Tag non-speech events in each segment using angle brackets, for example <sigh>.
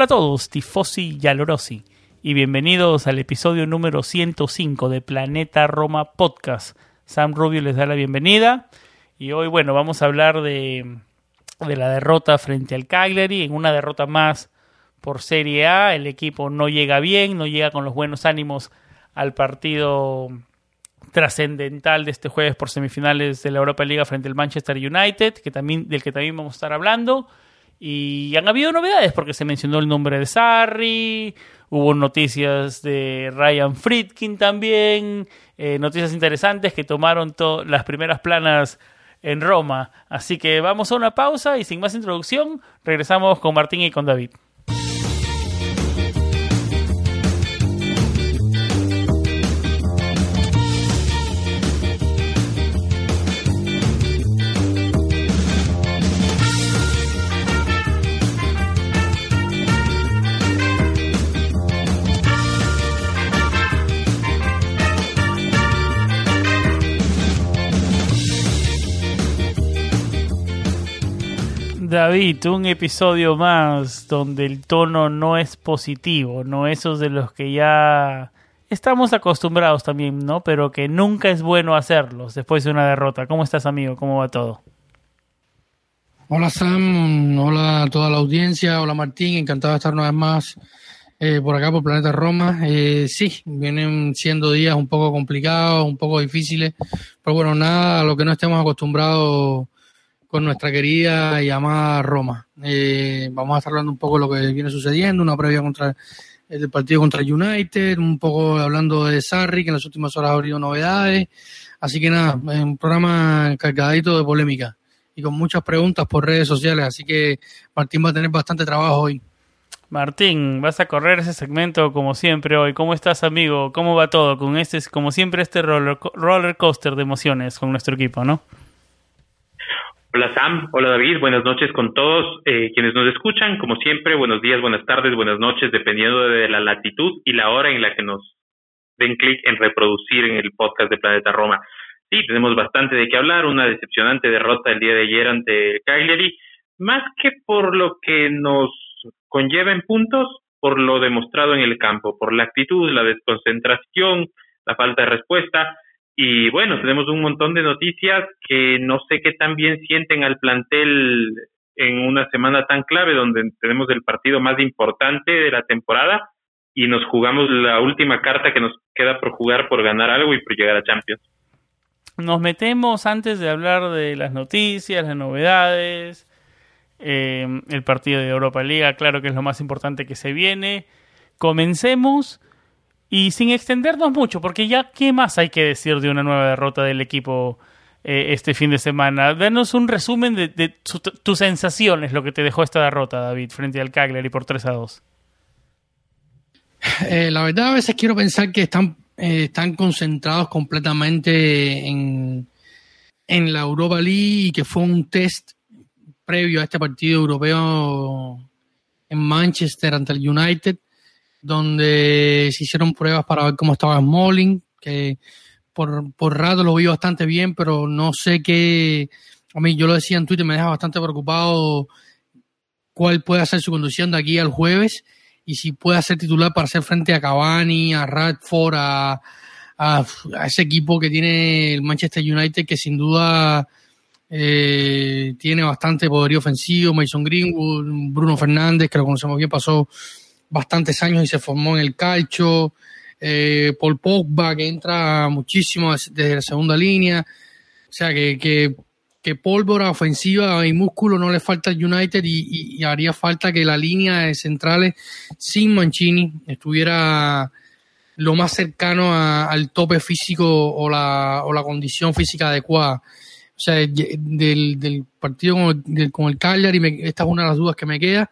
Hola a todos, tifosi y alorosi, y bienvenidos al episodio número 105 de Planeta Roma Podcast. Sam Rubio les da la bienvenida y hoy, bueno, vamos a hablar de, de la derrota frente al Cagliari, en una derrota más por Serie A. El equipo no llega bien, no llega con los buenos ánimos al partido trascendental de este jueves por semifinales de la Europa Liga frente al Manchester United, que también, del que también vamos a estar hablando. Y han habido novedades porque se mencionó el nombre de Sarri, hubo noticias de Ryan Friedkin también, eh, noticias interesantes que tomaron las primeras planas en Roma. Así que vamos a una pausa y sin más introducción regresamos con Martín y con David. David, un episodio más donde el tono no es positivo, no esos de los que ya estamos acostumbrados también, ¿no? Pero que nunca es bueno hacerlos después de una derrota. ¿Cómo estás, amigo? ¿Cómo va todo? Hola, Sam. Hola a toda la audiencia. Hola, Martín. Encantado de estar una vez más eh, por acá, por Planeta Roma. Eh, sí, vienen siendo días un poco complicados, un poco difíciles, pero bueno, nada a lo que no estemos acostumbrados con nuestra querida y amada Roma. Eh, vamos a estar hablando un poco de lo que viene sucediendo, una previa contra el partido contra United, un poco hablando de Sarri, que en las últimas horas ha habido novedades. Así que nada, un programa cargadito de polémica y con muchas preguntas por redes sociales. Así que Martín va a tener bastante trabajo hoy. Martín, vas a correr ese segmento como siempre hoy. ¿Cómo estás, amigo? ¿Cómo va todo? Con este, como siempre, este roller, roller coaster de emociones con nuestro equipo, ¿no? Hola Sam, hola David, buenas noches con todos eh, quienes nos escuchan. Como siempre, buenos días, buenas tardes, buenas noches, dependiendo de la latitud y la hora en la que nos den clic en reproducir en el podcast de Planeta Roma. Sí, tenemos bastante de qué hablar, una decepcionante derrota el día de ayer ante Cagliari, más que por lo que nos conlleva en puntos, por lo demostrado en el campo, por la actitud, la desconcentración, la falta de respuesta y bueno, tenemos un montón de noticias que no sé qué tan bien sienten al plantel en una semana tan clave donde tenemos el partido más importante de la temporada y nos jugamos la última carta que nos queda por jugar por ganar algo y por llegar a Champions. Nos metemos antes de hablar de las noticias, las novedades, eh, el partido de Europa Liga, claro que es lo más importante que se viene. Comencemos y sin extendernos mucho, porque ya, ¿qué más hay que decir de una nueva derrota del equipo eh, este fin de semana? Danos un resumen de, tus sensaciones, lo que te dejó esta derrota, David, frente al Cagliari por 3 a 2. Eh, la verdad, a veces quiero pensar que están, eh, están concentrados completamente en, en la Europa League y que fue un test previo a este partido europeo en Manchester ante el United donde se hicieron pruebas para ver cómo estaba Smalling, que por, por rato lo vi bastante bien, pero no sé qué, a mí yo lo decía en Twitter, me deja bastante preocupado cuál puede ser su conducción de aquí al jueves y si puede ser titular para hacer frente a Cavani, a Radford, a, a, ese equipo que tiene el Manchester United que sin duda eh, tiene bastante poderío ofensivo, Mason Greenwood, Bruno Fernández, que lo conocemos bien, pasó bastantes años y se formó en el calcho. Eh, Paul Pogba, que entra muchísimo desde la segunda línea. O sea, que, que pólvora ofensiva y músculo no le falta al United y, haría falta que la línea de centrales sin Mancini estuviera lo más cercano al tope físico o la, o la condición física adecuada. O sea, del, del partido con el, con el Cagliari, esta es una de las dudas que me queda.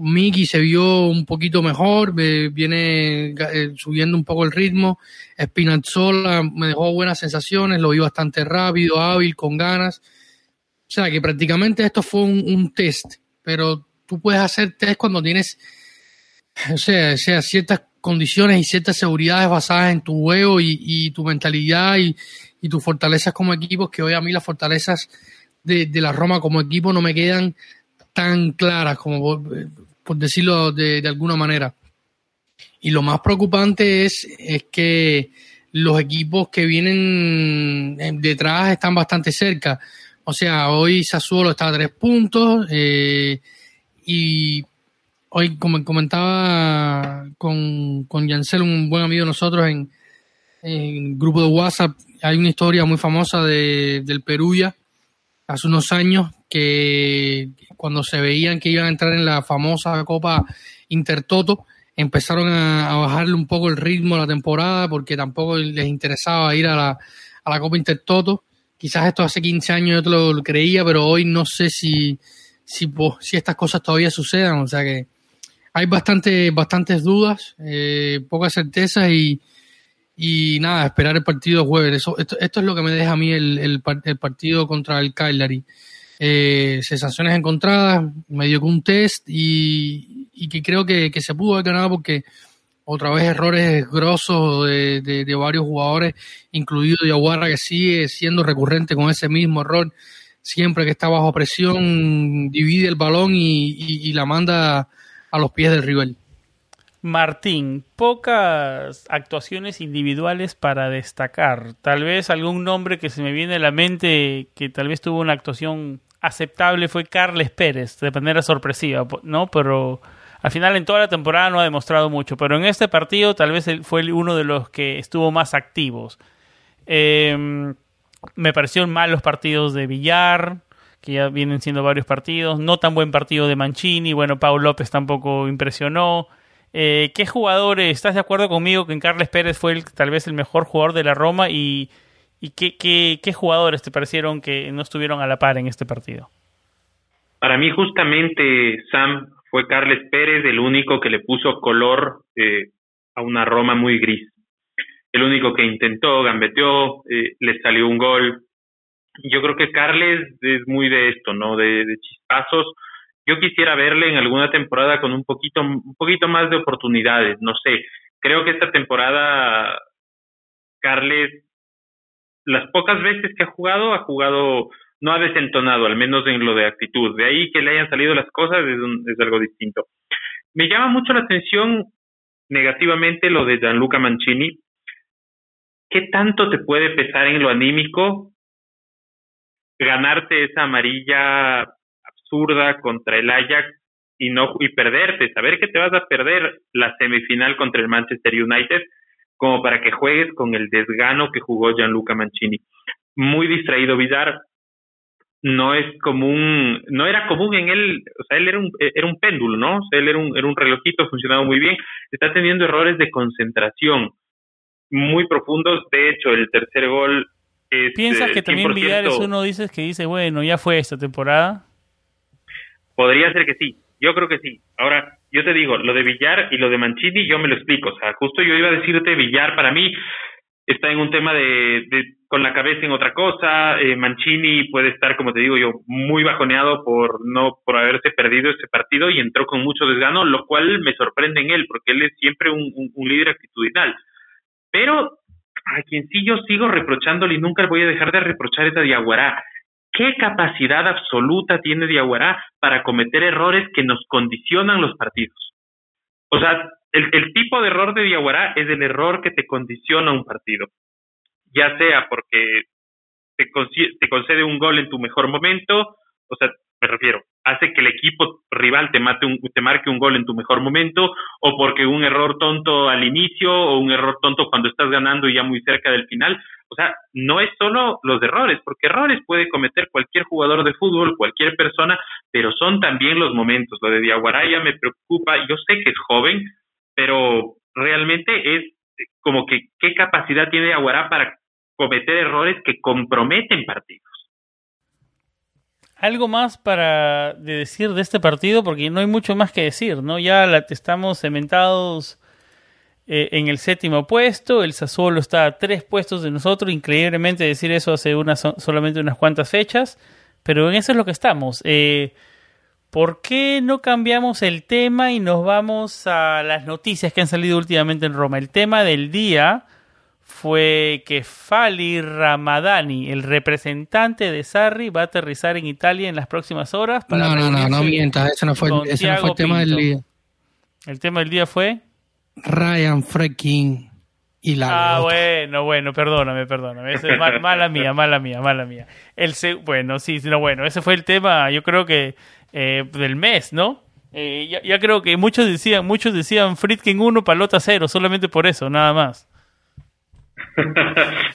Miki se vio un poquito mejor, viene eh, subiendo un poco el ritmo. Spinazzola me dejó buenas sensaciones, lo vi bastante rápido, hábil, con ganas. O sea que prácticamente esto fue un, test, pero tú puedes hacer test cuando tienes, o sea, sea ciertas condiciones y ciertas seguridades basadas en tu juego y, tu mentalidad y, tus fortalezas como equipo, que hoy a mí las fortalezas de, de la Roma como equipo no me quedan tan claras como por decirlo de, alguna manera. Y lo más preocupante es, es que los equipos que vienen eh, detrás están bastante cerca. O sea, hoy Sassuolo está a tres puntos eh, y hoy, como comentaba con, con Yancel, un buen amigo de nosotros en, en grupo de WhatsApp, hay una historia muy famosa de, del Peruya hace unos años que cuando se veían que iban a entrar en la famosa Copa Intertoto, empezaron a, bajarle un poco el ritmo a la temporada porque tampoco les interesaba ir a la, a la Copa Intertoto. Quizás esto hace 15 años yo te lo, creía, pero hoy no sé si, si, si, estas cosas todavía sucedan. O sea que hay bastante, bastantes dudas, eh, pocas certezas y, y nada, esperar el partido jueves. Eso, esto, esto es lo que me deja a mí el, el, el partido contra el Cagliari. Eh, sensaciones encontradas, medio que un test y, que creo que, se pudo haber ganado porque otra vez errores grosos de, de, varios jugadores, incluido Yaguarra, que sigue siendo recurrente con ese mismo error. Siempre que está bajo presión, divide el balón y, y la manda a los pies del rival. Martín, pocas actuaciones individuales para destacar. Tal vez algún nombre que se me viene a la mente que tal vez tuvo una actuación aceptable fue Carles Pérez, de manera sorpresiva, ¿no? Pero al final en toda la temporada no ha demostrado mucho, pero en este partido tal vez fue uno de los que estuvo más activos. Em, me parecieron mal los partidos de Villar, que ya vienen siendo varios partidos. No tan buen partido de Mancini. Bueno, Pau López tampoco impresionó. Eh, ¿Qué jugadores? ¿Estás de acuerdo conmigo que en Carles Pérez fue tal vez el mejor jugador de la Roma? ¿Y, y qué, qué, jugadores te parecieron que no estuvieron a la par en este partido? Para mí justamente Sam fue Carles Pérez el único que le puso color eh, a una Roma muy gris. El único que intentó, gambeteó, eh, le salió un gol. Yo creo que Carles es muy de esto, ¿no? De, de chispazos yo quisiera verle en alguna temporada con un poquito, un poquito más de oportunidades, no sé. Creo que esta temporada, Carles, las pocas veces que ha jugado, ha jugado, no ha desentonado, al menos en lo de actitud. De ahí que le hayan salido las cosas es, es algo distinto. Me llama mucho la atención negativamente lo de Gianluca Mancini. ¿Qué tanto te puede pesar en lo anímico ganarte esa amarilla zurda contra el Ajax y no y perderte, saber que te vas a perder la semifinal contra el Manchester United como para que juegues con el desgano que jugó Gianluca Mancini. Muy distraído Vidar, no es común, no era común en él, o sea, él era un, era un péndulo, ¿no? O sea, él era un, era un relojito, funcionaba muy bien, está teniendo errores de concentración muy profundos, de hecho, el tercer gol es... ¿Piensas que también Vidar es uno, dices, que dice, bueno, ya fue esta temporada? Podría ser que sí, yo creo que sí. Ahora, yo te digo, lo de Villar y lo de Mancini, yo me lo explico. O sea, justo yo iba a decirte, Villar para mí está en un tema de, con la cabeza en otra cosa. Eh, Mancini puede estar, como te digo yo, muy bajoneado por no por haberse perdido ese partido y entró con mucho desgano, lo cual me sorprende en él, porque él es siempre un, líder actitudinal. Pero a quien sí yo sigo reprochándole y nunca voy a dejar de reprochar es a Diaguará. ¿Qué capacidad absoluta tiene Diaguará para cometer errores que nos condicionan los partidos? O sea, el, tipo de error de Diaguará es el error que te condiciona un partido. Ya sea porque te, te concede un gol en tu mejor momento, o sea, me refiero, hace que el equipo rival te mate un, te marque un gol en tu mejor momento o porque un error tonto al inicio o un error tonto cuando estás ganando y ya muy cerca del final. O sea, no es solo los errores, porque errores puede cometer cualquier jugador de fútbol, cualquier persona, pero son también los momentos. Lo de Diaguaraya me preocupa, yo sé que es joven, pero realmente es como que qué capacidad tiene Aguará para cometer errores que comprometen partidos. Algo más para decir de este partido, porque no hay mucho más que decir, ¿no? Ya la, estamos cementados eh, en el séptimo puesto, el Sassuolo está a tres puestos de nosotros, increíblemente decir eso hace unas, solamente unas cuantas fechas, pero en eso es lo que estamos. Eh, ¿Por qué no cambiamos el tema y nos vamos a las noticias que han salido últimamente en Roma? El tema del día fue que Fali Ramadani, el representante de Sarri, va a aterrizar en Italia en las próximas horas. Para no, no, no, no mientas, ese no fue, ese no fue el tema del día. ¿El tema del día fue? Ryan Freaking y la. Ah, bueno, bueno, perdóname, perdóname. es <laughs> mala mía, mala mía, mala mía. El bueno, sí, no, bueno, ese fue el tema, yo creo que eh, del mes, ¿no? Eh, ya, creo que muchos decían, muchos decían Fritkin 1, Palota 0, solamente por eso, nada más. <laughs>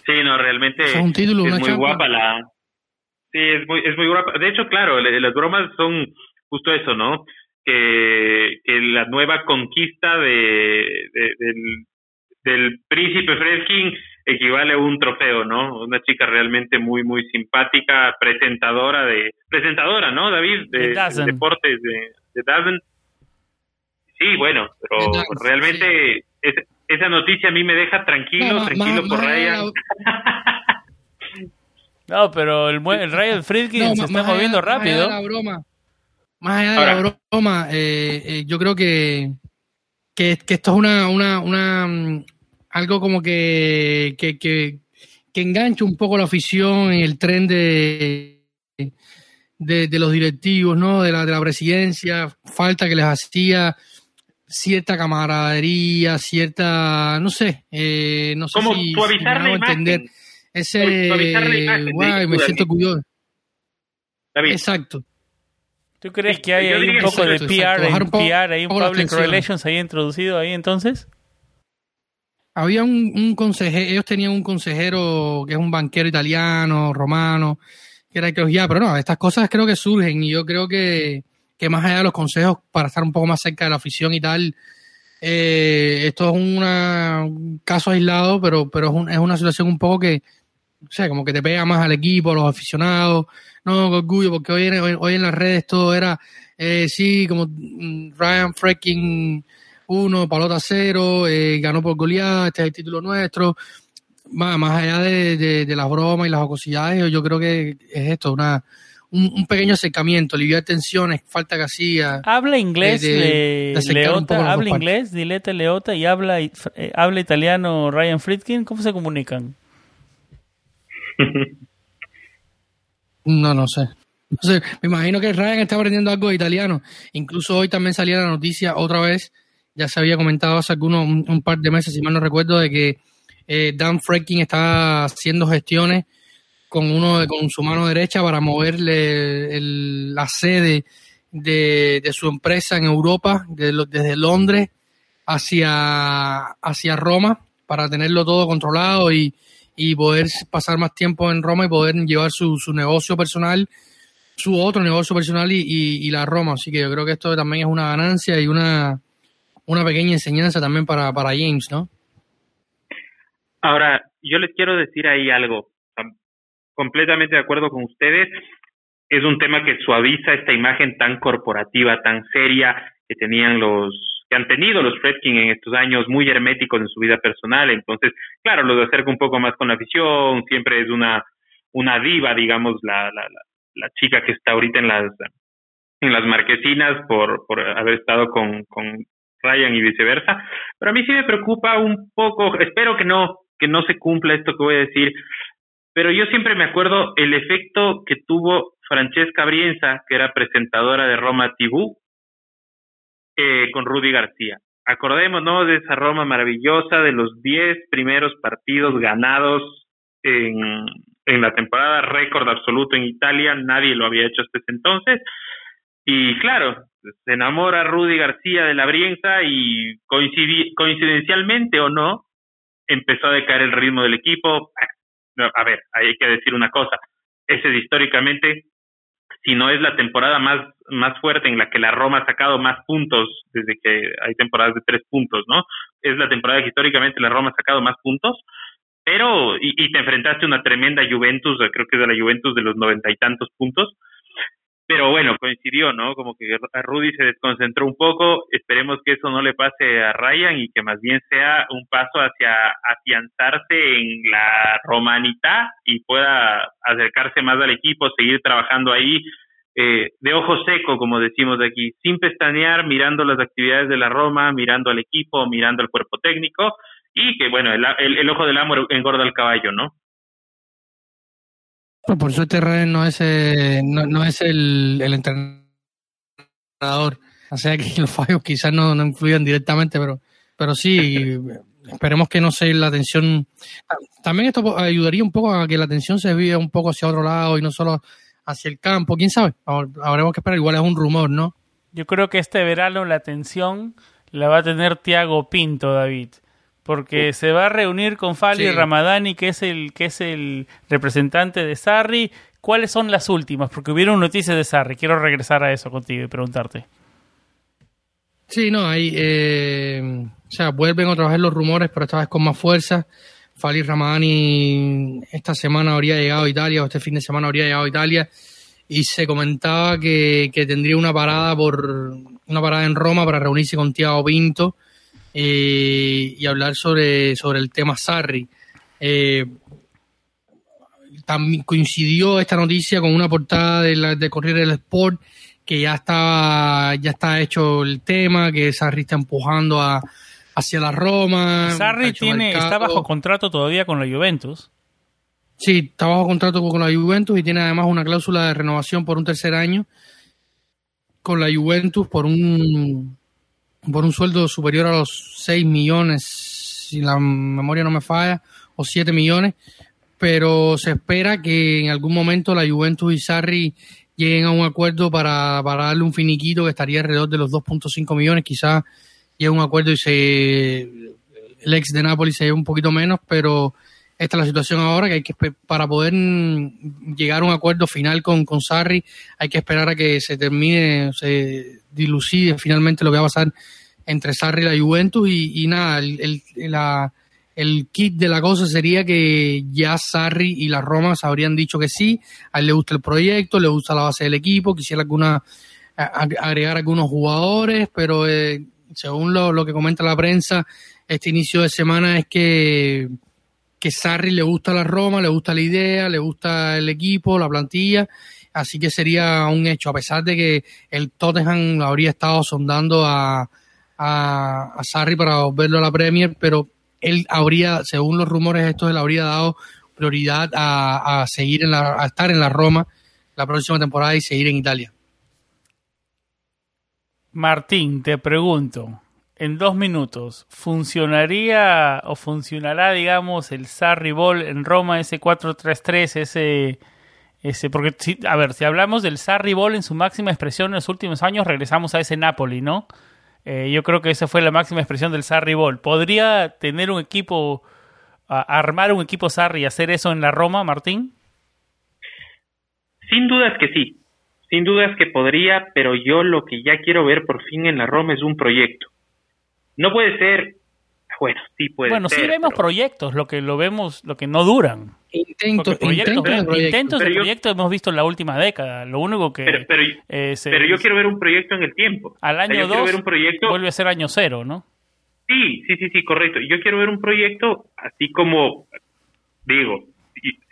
sí, no, realmente es, muy guapa la... Sí, es muy, es muy guapa. De hecho, claro, las bromas son justo eso, ¿no? Que, la nueva conquista de, del, del príncipe Fredkin equivale a un trofeo, ¿no? Una chica realmente muy, muy simpática, presentadora de, presentadora, ¿no, David? De, deportes de, de Dazen. Sí, bueno, pero realmente esa noticia a mí me deja tranquilo, tranquilo por Ryan. <laughs> no, pero el, el Ryan Friedkin se está moviendo rápido. La broma, más allá de la broma eh, eh, yo creo que, que, que, esto es una, una, una, algo como que, que, que, engancha un poco la afición en el tren de, de, los directivos, ¿no? De la, de la presidencia, falta que les hacía cierta camaradería, cierta, no sé, eh, no sé si, suavizar me entender. Ese, me siento curioso. Exacto. ¿Tú crees que hay ahí un poco de PR, PR, ahí un public relations ahí introducido ahí entonces? había un, un consejero, ellos tenían un consejero que es un banquero italiano, romano, que era el que pero no, estas cosas creo que surgen y yo creo que, que más allá de los consejos para estar un poco más cerca de la afición y tal, eh, esto es un caso aislado, pero, pero es, un, es una situación un poco que, o sea, como que te pega más al equipo, a los aficionados, no, orgullo, porque hoy en, hoy, en las redes todo era, eh, sí, como mm, Ryan freaking uno, palota cero, eh, ganó por goleada, este es el título nuestro. Más, más allá de, las bromas y las jocosidades, yo creo que es esto, una, un, pequeño acercamiento, aliviar tensiones, falta que hacía. ¿Habla inglés de, Leota? ¿Habla inglés Dilete Leota y habla, eh, habla italiano Ryan Friedkin? ¿Cómo se comunican? No, no sé. No sé. Me imagino que Ryan está aprendiendo algo de italiano. Incluso hoy también salía la noticia otra vez ya se había comentado hace algunos, un, par de meses, si mal no recuerdo, de que eh, Dan Freaking está haciendo gestiones con uno con su mano derecha para moverle la sede de, su empresa en Europa, desde Londres hacia, hacia Roma, para tenerlo todo controlado y, poder pasar más tiempo en Roma y poder llevar su, su negocio personal, su otro negocio personal y, y, la Roma. Así que yo creo que esto también es una ganancia y una, una pequeña enseñanza también para, para James, ¿no? Ahora, yo les quiero decir ahí algo. Completamente de acuerdo con ustedes. Es un tema que suaviza esta imagen tan corporativa, tan seria que tenían los que han tenido los Fredkin en estos años muy herméticos en su vida personal. Entonces, claro, los acerca un poco más con la afición. Siempre es una una diva, digamos, la, la, la, chica que está ahorita en las en las marquesinas por, por haber estado con, con Ryan y viceversa. Pero a mí sí me preocupa un poco, espero que no, que no se cumpla esto que voy a decir, pero yo siempre me acuerdo el efecto que tuvo Francesca Brienza, que era presentadora de Roma TV, eh, con Rudy García. Acordémonos de esa Roma maravillosa, de los 10 primeros partidos ganados en, la temporada récord absoluto en Italia, nadie lo había hecho hasta ese entonces. Y claro, se enamora Rudy García de la Brienza y coincidencialmente o no, empezó a decaer el ritmo del equipo. A ver, hay que decir una cosa, ese es históricamente, si no es la temporada más, más fuerte en la que la Roma ha sacado más puntos desde que hay temporadas de tres puntos, ¿no? Es la temporada que históricamente la Roma ha sacado más puntos, pero, y, y te enfrentaste a una tremenda Juventus, creo que es de la Juventus de los noventa y tantos puntos, pero bueno, coincidió, ¿no? Como que a Rudy se desconcentró un poco. Esperemos que eso no le pase a Ryan y que más bien sea un paso hacia afianzarse en la romanita y pueda acercarse más al equipo, seguir trabajando ahí eh, de ojo seco, como decimos de aquí, sin pestañear, mirando las actividades de la Roma, mirando al equipo, mirando al cuerpo técnico y que, bueno, el, el ojo del amo engorda al caballo, ¿no? Pues por suerte Ryan no es, eh, no, es el, el, entrenador. O sea que <laughs> los fallos quizás no, no influyan directamente, pero, pero sí, <laughs> esperemos que no se la atención. También esto ayudaría un poco a que la atención se viva un poco hacia otro lado y no solo hacia el campo. ¿Quién sabe? Habremos que esperar. Igual es un rumor, ¿no? Yo creo que este verano la atención la va a tener Tiago Pinto, David porque se va a reunir con Fali Ramadani, que es el que es el representante de Sarri. ¿Cuáles son las últimas? Porque hubieron noticias de Sarri. Quiero regresar a eso contigo y preguntarte. Sí, no, ahí, eh, o sea, vuelven otra vez los rumores, pero esta vez con más fuerza. Fali Ramadani esta semana habría llegado a Italia, o este fin de semana habría llegado a Italia, y se comentaba que, que tendría una parada por una parada en Roma para reunirse con Tiago Pinto eh, y hablar sobre, sobre el tema Sarri. Eh, también coincidió esta noticia con una portada de, la, de Corriere del Sport que ya está, ya está hecho el tema, que Sarri está empujando a, hacia la Roma. Sarri tiene, está bajo contrato todavía con la Juventus. Sí, está bajo contrato con la Juventus y tiene además una cláusula de renovación por un tercer año con la Juventus por un por un sueldo superior a los 6 millones, si la memoria no me falla, o 7 millones, pero se espera que en algún momento la Juventus y Sarri lleguen a un acuerdo para, para darle un finiquito que estaría alrededor de los 2.5 millones, quizás llegue un acuerdo y se el ex de Napoli se lleve un poquito menos, pero esta es la situación ahora que hay que para poder llegar a un acuerdo final con, con Sarri hay que esperar a que se termine, se dilucide finalmente lo que va a pasar entre Sarri y la Juventus. Y, nada, el, la, el kit de la cosa sería que ya Sarri y la Roma se habrían dicho que sí, a él le gusta el proyecto, le gusta la base del equipo, quisiera alguna agregar algunos jugadores, pero eh, según lo, lo que comenta la prensa, este inicio de semana es que que Sarri le gusta la Roma, le gusta la idea, le gusta el equipo, la plantilla, así que sería un hecho, a pesar de que el Tottenham habría estado sondando a, a, Sarri para volverlo a la Premier, pero él habría, según los rumores estos, él habría dado prioridad a, a seguir en la, a estar en la Roma la próxima temporada y seguir en Italia. Martín, te pregunto, en dos minutos, ¿funcionaría o funcionará, digamos, el Sarri Ball en Roma, ese 4-3-3, ese, ese, porque, a ver, si hablamos del Sarri Ball en su máxima expresión en los últimos años, regresamos a ese Napoli, ¿no? Eh, yo creo que esa fue la máxima expresión del Sarri Ball. ¿Podría tener un equipo, armar un equipo Sarri y hacer eso en la Roma, Martín? Sin duda es que sí. Sin duda es que podría, pero yo lo que ya quiero ver por fin en la Roma es un proyecto no puede ser, bueno, sí puede bueno, ser. Bueno, sí vemos proyectos, lo que lo vemos, lo que no duran. Intentos, proyectos, intentos, de proyectos hemos visto en la última década. Lo único que. Pero, pero, yo quiero ver un proyecto en el tiempo. Al año 2 vuelve a ser año cero, ¿no? Sí, sí, sí, sí, correcto. Yo quiero ver un proyecto así como, digo,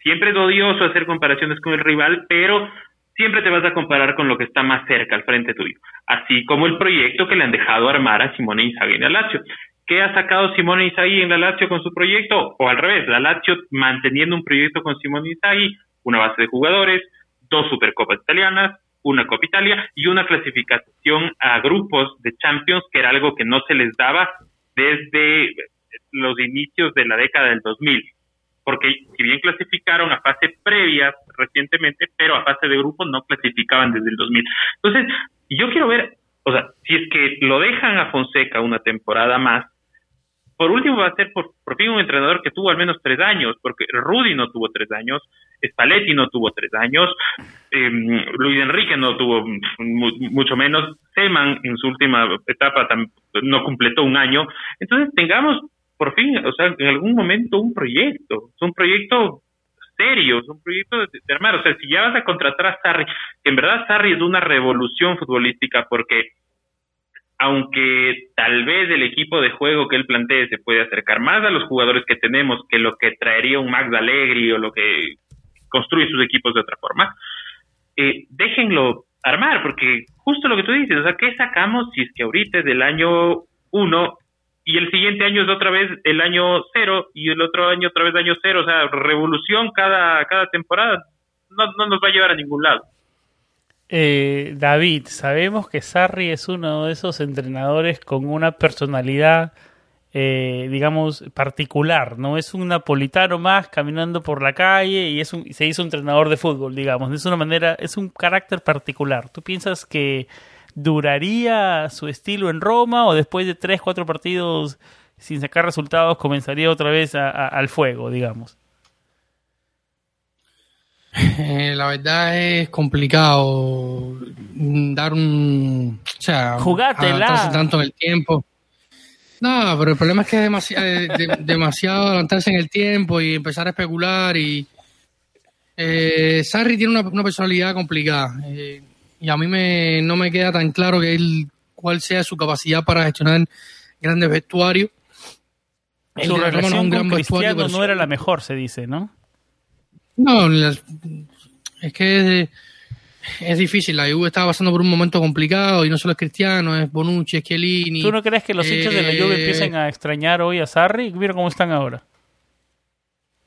siempre es odioso hacer comparaciones con el rival, pero siempre te vas a comparar con lo que está más cerca al frente tuyo, así como el proyecto que le han dejado armar a Simone Inzaghi en la Lazio. ¿Qué ha sacado Simone Inzaghi en la Lazio con su proyecto? O al revés, la Lazio manteniendo un proyecto con Simone Inzaghi, una base de jugadores, dos Supercopas italianas, una Copa Italia y una clasificación a grupos de Champions, que era algo que no se les daba desde los inicios de la década del 2000. Porque si bien clasificaron a fase previa recientemente, pero a fase de grupo no clasificaban desde el 2000. Entonces, yo quiero ver, o sea, si es que lo dejan a Fonseca una temporada más, por último va a ser por, fin un entrenador que tuvo al menos tres años, porque Rudy no tuvo tres años, Spalletti no tuvo tres años, em, Luis Enrique no tuvo mucho menos, Seman en su última etapa no completó un año. Entonces tengamos por fin, o sea, en algún momento un proyecto, es un proyecto serio, es un proyecto de, armar. O sea, si ya vas a contratar a Sarri, que en verdad Sarri es una revolución futbolística porque aunque tal vez el equipo de juego que él plantee se puede acercar más a los jugadores que tenemos que lo que traería un Max Allegri o lo que construye sus equipos de otra forma, eh, déjenlo armar, porque justo lo que tú dices, o sea, ¿qué sacamos si es que ahorita es del año uno y el siguiente año es otra vez el año cero y el otro año otra vez año cero? O sea, revolución cada, cada temporada no, no nos va a llevar a ningún lado. Eh, David, sabemos que Sarri es uno de esos entrenadores con una personalidad, eh, digamos, particular. No es un napolitano más caminando por la calle y es un, se hizo entrenador de fútbol, digamos. Es una manera, es un carácter particular. ¿Tú piensas que duraría su estilo en Roma o después de tres, cuatro partidos sin sacar resultados comenzaría otra vez al fuego, digamos? Eh, la verdad es complicado dar un. O sea, Jugátela. tanto en el tiempo. No, pero el problema es que es <laughs> demasiado, demasiado adelantarse en el tiempo y empezar a especular. y eh, Sarri tiene una, personalidad complicada eh, y a mí me, no me queda tan claro que él, cuál sea su capacidad para gestionar grandes vestuarios. Su relación con Cristiano no era la mejor, se dice, ¿no? No, es que es, difícil. La Juve estaba pasando por un momento complicado y no solo es Cristiano, es Bonucci, es Chiellini. ¿Tú no crees que los hinchas de la Juve eh, empiecen a extrañar hoy a Sarri? Mira cómo están ahora.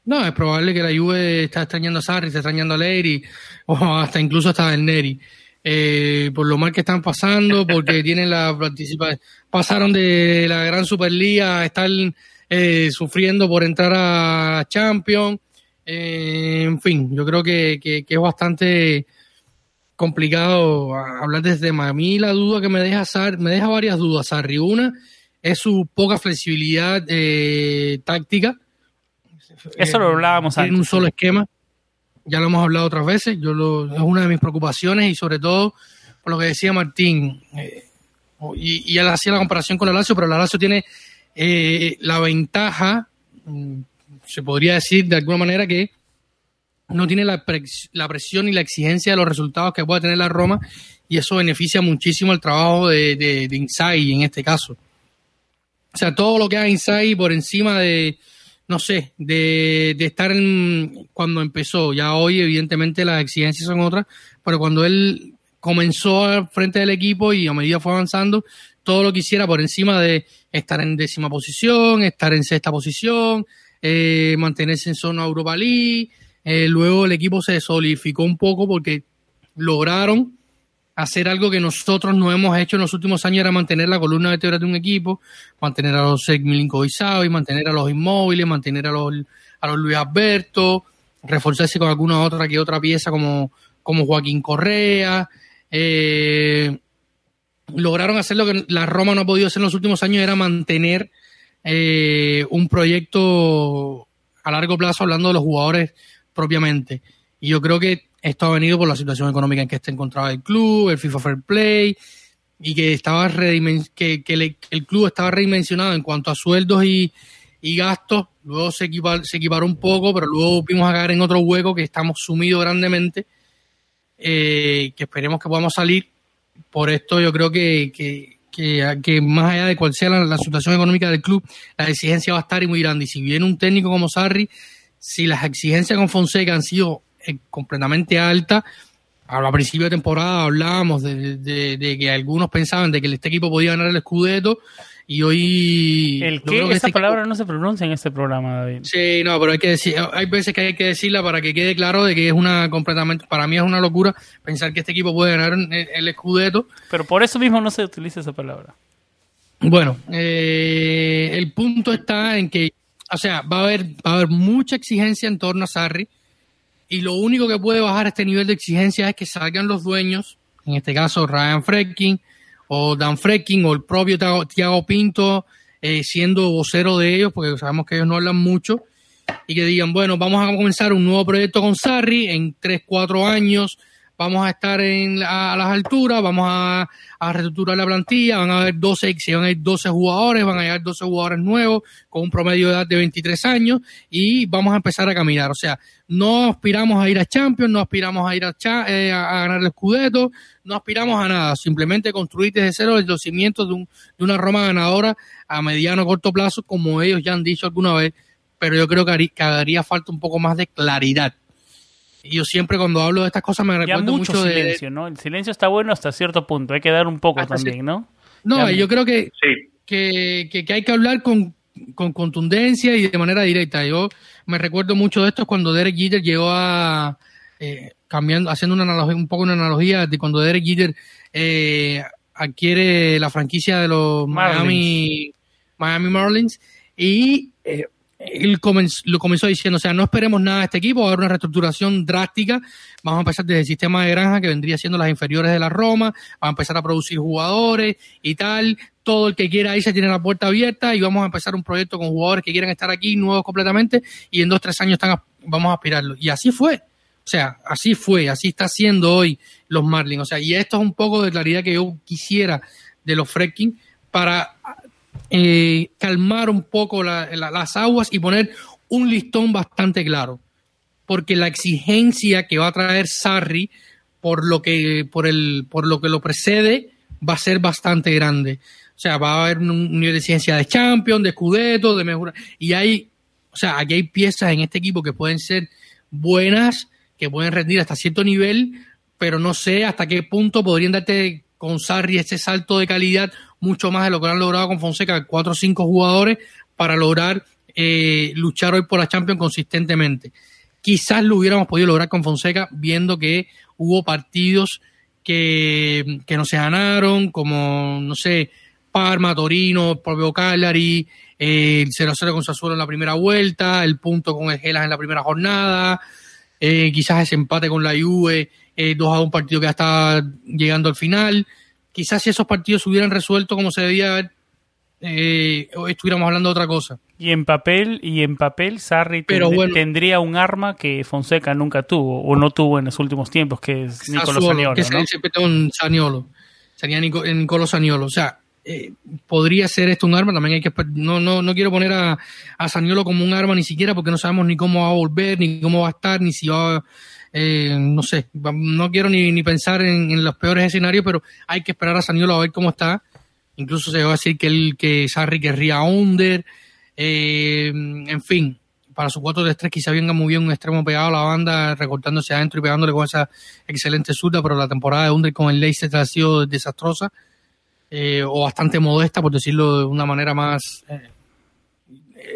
No, es probable que la Juve está extrañando a Sarri, está extrañando a Leiri <laughs> o hasta incluso hasta a Neri. Eh, por lo mal que están pasando, porque <laughs> tienen la participación, pasaron de la gran Superliga a estar eh, sufriendo por entrar a Champions eh, en fin, yo creo que, es bastante complicado hablar de este tema. A mí la duda que me deja me deja varias dudas, Sarri. Una es su poca flexibilidad eh, táctica. Eso lo hablábamos antes. En un solo esquema. Ya lo hemos hablado otras veces. Yo lo, es una de mis preocupaciones y sobre todo por lo que decía Martín. Eh, y, él hacía la comparación con la Lazio, pero la Lazio tiene la ventaja mm, se podría decir de alguna manera que no tiene la, presión y la exigencia de los resultados que pueda tener la Roma y eso beneficia muchísimo el trabajo de, de, Insight en este caso. O sea, todo lo que haga Insight por encima de, no sé, de, de estar en, cuando empezó. Ya hoy, evidentemente, las exigencias son otras, pero cuando él comenzó al frente del equipo y a medida fue avanzando, todo lo que hiciera por encima de estar en décima posición, estar en sexta posición, eh, mantenerse en zona Europa League. Eh, luego el equipo se solidificó un poco porque lograron hacer algo que nosotros no hemos hecho en los últimos años, era mantener la columna vertebral de un equipo, mantener a los y mantener a los inmóviles, mantener a los, a los Luis Alberto, reforzarse con alguna otra que otra pieza como, como Joaquín Correa. Eh, lograron hacer lo que la Roma no ha podido hacer en los últimos años, era mantener eh, un proyecto a largo plazo hablando de los jugadores propiamente. Y yo creo que esto ha venido por la situación económica en que está encontrado el club, el FIFA Fair Play, y que estaba que, el club estaba redimensionado en cuanto a sueldos y, gastos. Luego se, se equiparó un poco, pero luego vimos a caer en otro hueco que estamos sumidos grandemente, eh, que esperemos que podamos salir. Por esto yo creo que, que, más allá de cuál sea la, situación económica del club, la exigencia va a estar muy grande. Y si viene un técnico como Sarri, si las exigencias con Fonseca han sido eh, completamente altas, a principio de temporada hablábamos de, que algunos pensaban de que este equipo podía ganar el Scudetto y hoy... ¿El? Esa este palabra no se pronuncia en este programa, David. Sí, no, pero hay que decir, hay veces que hay que decirla para que quede claro de que es una completamente, para mí es una locura pensar que este equipo puede ganar el, Scudetto. Pero por eso mismo no se utiliza esa palabra. Bueno, eh, el punto está en que o sea, va a haber, va a haber mucha exigencia en torno a Sarri y lo único que puede bajar este nivel de exigencia es que salgan los dueños, en este caso Ryan Frecking o Dan Frecking o el propio Tiago Pinto, eh, siendo vocero de ellos, porque sabemos que ellos no hablan mucho, y que digan, bueno, vamos a comenzar un nuevo proyecto con Sarri en 3, 4 años, vamos a estar en, a, las alturas, vamos a, a, reestructurar la plantilla, van a haber 12, si van a haber 12 jugadores, van a llegar 12 jugadores nuevos con un promedio de edad de 23 años y vamos a empezar a caminar. O sea, no aspiramos a ir a Champions, no aspiramos a ir a, eh, a ganar el Scudetto, no aspiramos a nada, simplemente construir desde cero los cimientos de, un, de una Roma ganadora a mediano o corto plazo, como ellos ya han dicho alguna vez, pero yo creo que haría falta un poco más de claridad yo siempre cuando hablo de estas cosas me recuerdo mucho, mucho silencio, ¿no? El silencio está bueno hasta cierto punto, hay que dar un poco también, ¿no? No, yo creo que, que, que, hay que hablar con, con contundencia y de manera directa. Yo me recuerdo mucho de esto cuando Derek Jeter llegó a eh, cambiando, haciendo una analogía, un poco una analogía de cuando Derek Jeter eh, adquiere la franquicia de los Miami Miami Marlins y eh, él lo comenzó diciendo, o sea, no esperemos nada de este equipo, va a haber una reestructuración drástica, vamos a empezar desde el sistema de granja que vendría siendo las inferiores de la Roma, vamos a empezar a producir jugadores y tal, todo el que quiera irse tiene la puerta abierta y vamos a empezar un proyecto con jugadores que quieran estar aquí, nuevos completamente, y en dos, tres años están vamos a aspirarlo. Y así fue. O sea, así fue, así está haciendo hoy los Marlins. O sea, y esto es un poco de claridad que yo quisiera de los Fredkin para eh, calmar un poco las aguas y poner un listón bastante claro. Porque la exigencia que va a traer Sarri por lo que, por el, por lo que lo precede va a ser bastante grande. O sea, va a haber un nivel de exigencia de champion, de escudeto, de mejora. Y hay, o sea, aquí hay piezas en este equipo que pueden ser buenas, que pueden rendir hasta cierto nivel, pero no sé hasta qué punto podrían darte con Sarri ese salto de calidad mucho más de lo que han logrado con Fonseca, cuatro o cinco jugadores para lograr eh, luchar hoy por la Champions consistentemente. Quizás lo hubiéramos podido lograr con Fonseca viendo que hubo partidos que, no se ganaron, como, no sé, Parma, Torino, propio Cagliari, eh, el 0-0 con Sassuolo en la primera vuelta, el punto con el Gelas en la primera jornada, eh, quizás ese empate con la Juve, eh, 2 a un partido que ya está llegando al final quizás si esos partidos se hubieran resuelto como se debía haber, eh, estuviéramos hablando de otra cosa. Y en papel, y en papel, Sarri tendría un arma que Fonseca nunca tuvo, o no tuvo en los últimos tiempos, que es Nicolo Saniolo. Que ¿no? siempre un Saniolo. Sería Nicolo Saniolo. O sea, eh, podría ser esto un arma, también hay que no, no, no quiero poner a, a Saniolo como un arma ni siquiera porque no sabemos ni cómo va a volver, ni cómo va a estar, ni si va a eh, no sé, no quiero ni, ni pensar en, los peores escenarios, pero hay que esperar a Saniolo a ver cómo está. Incluso se va a decir que él, que Sarri querría under, eh, en fin, para su 4 de 3 quizá venga muy bien un extremo pegado a la banda, recortándose adentro y pegándole con esa excelente surda, pero la temporada de Under con el Leicester ha sido desastrosa, eh, o bastante modesta, por decirlo de una manera más...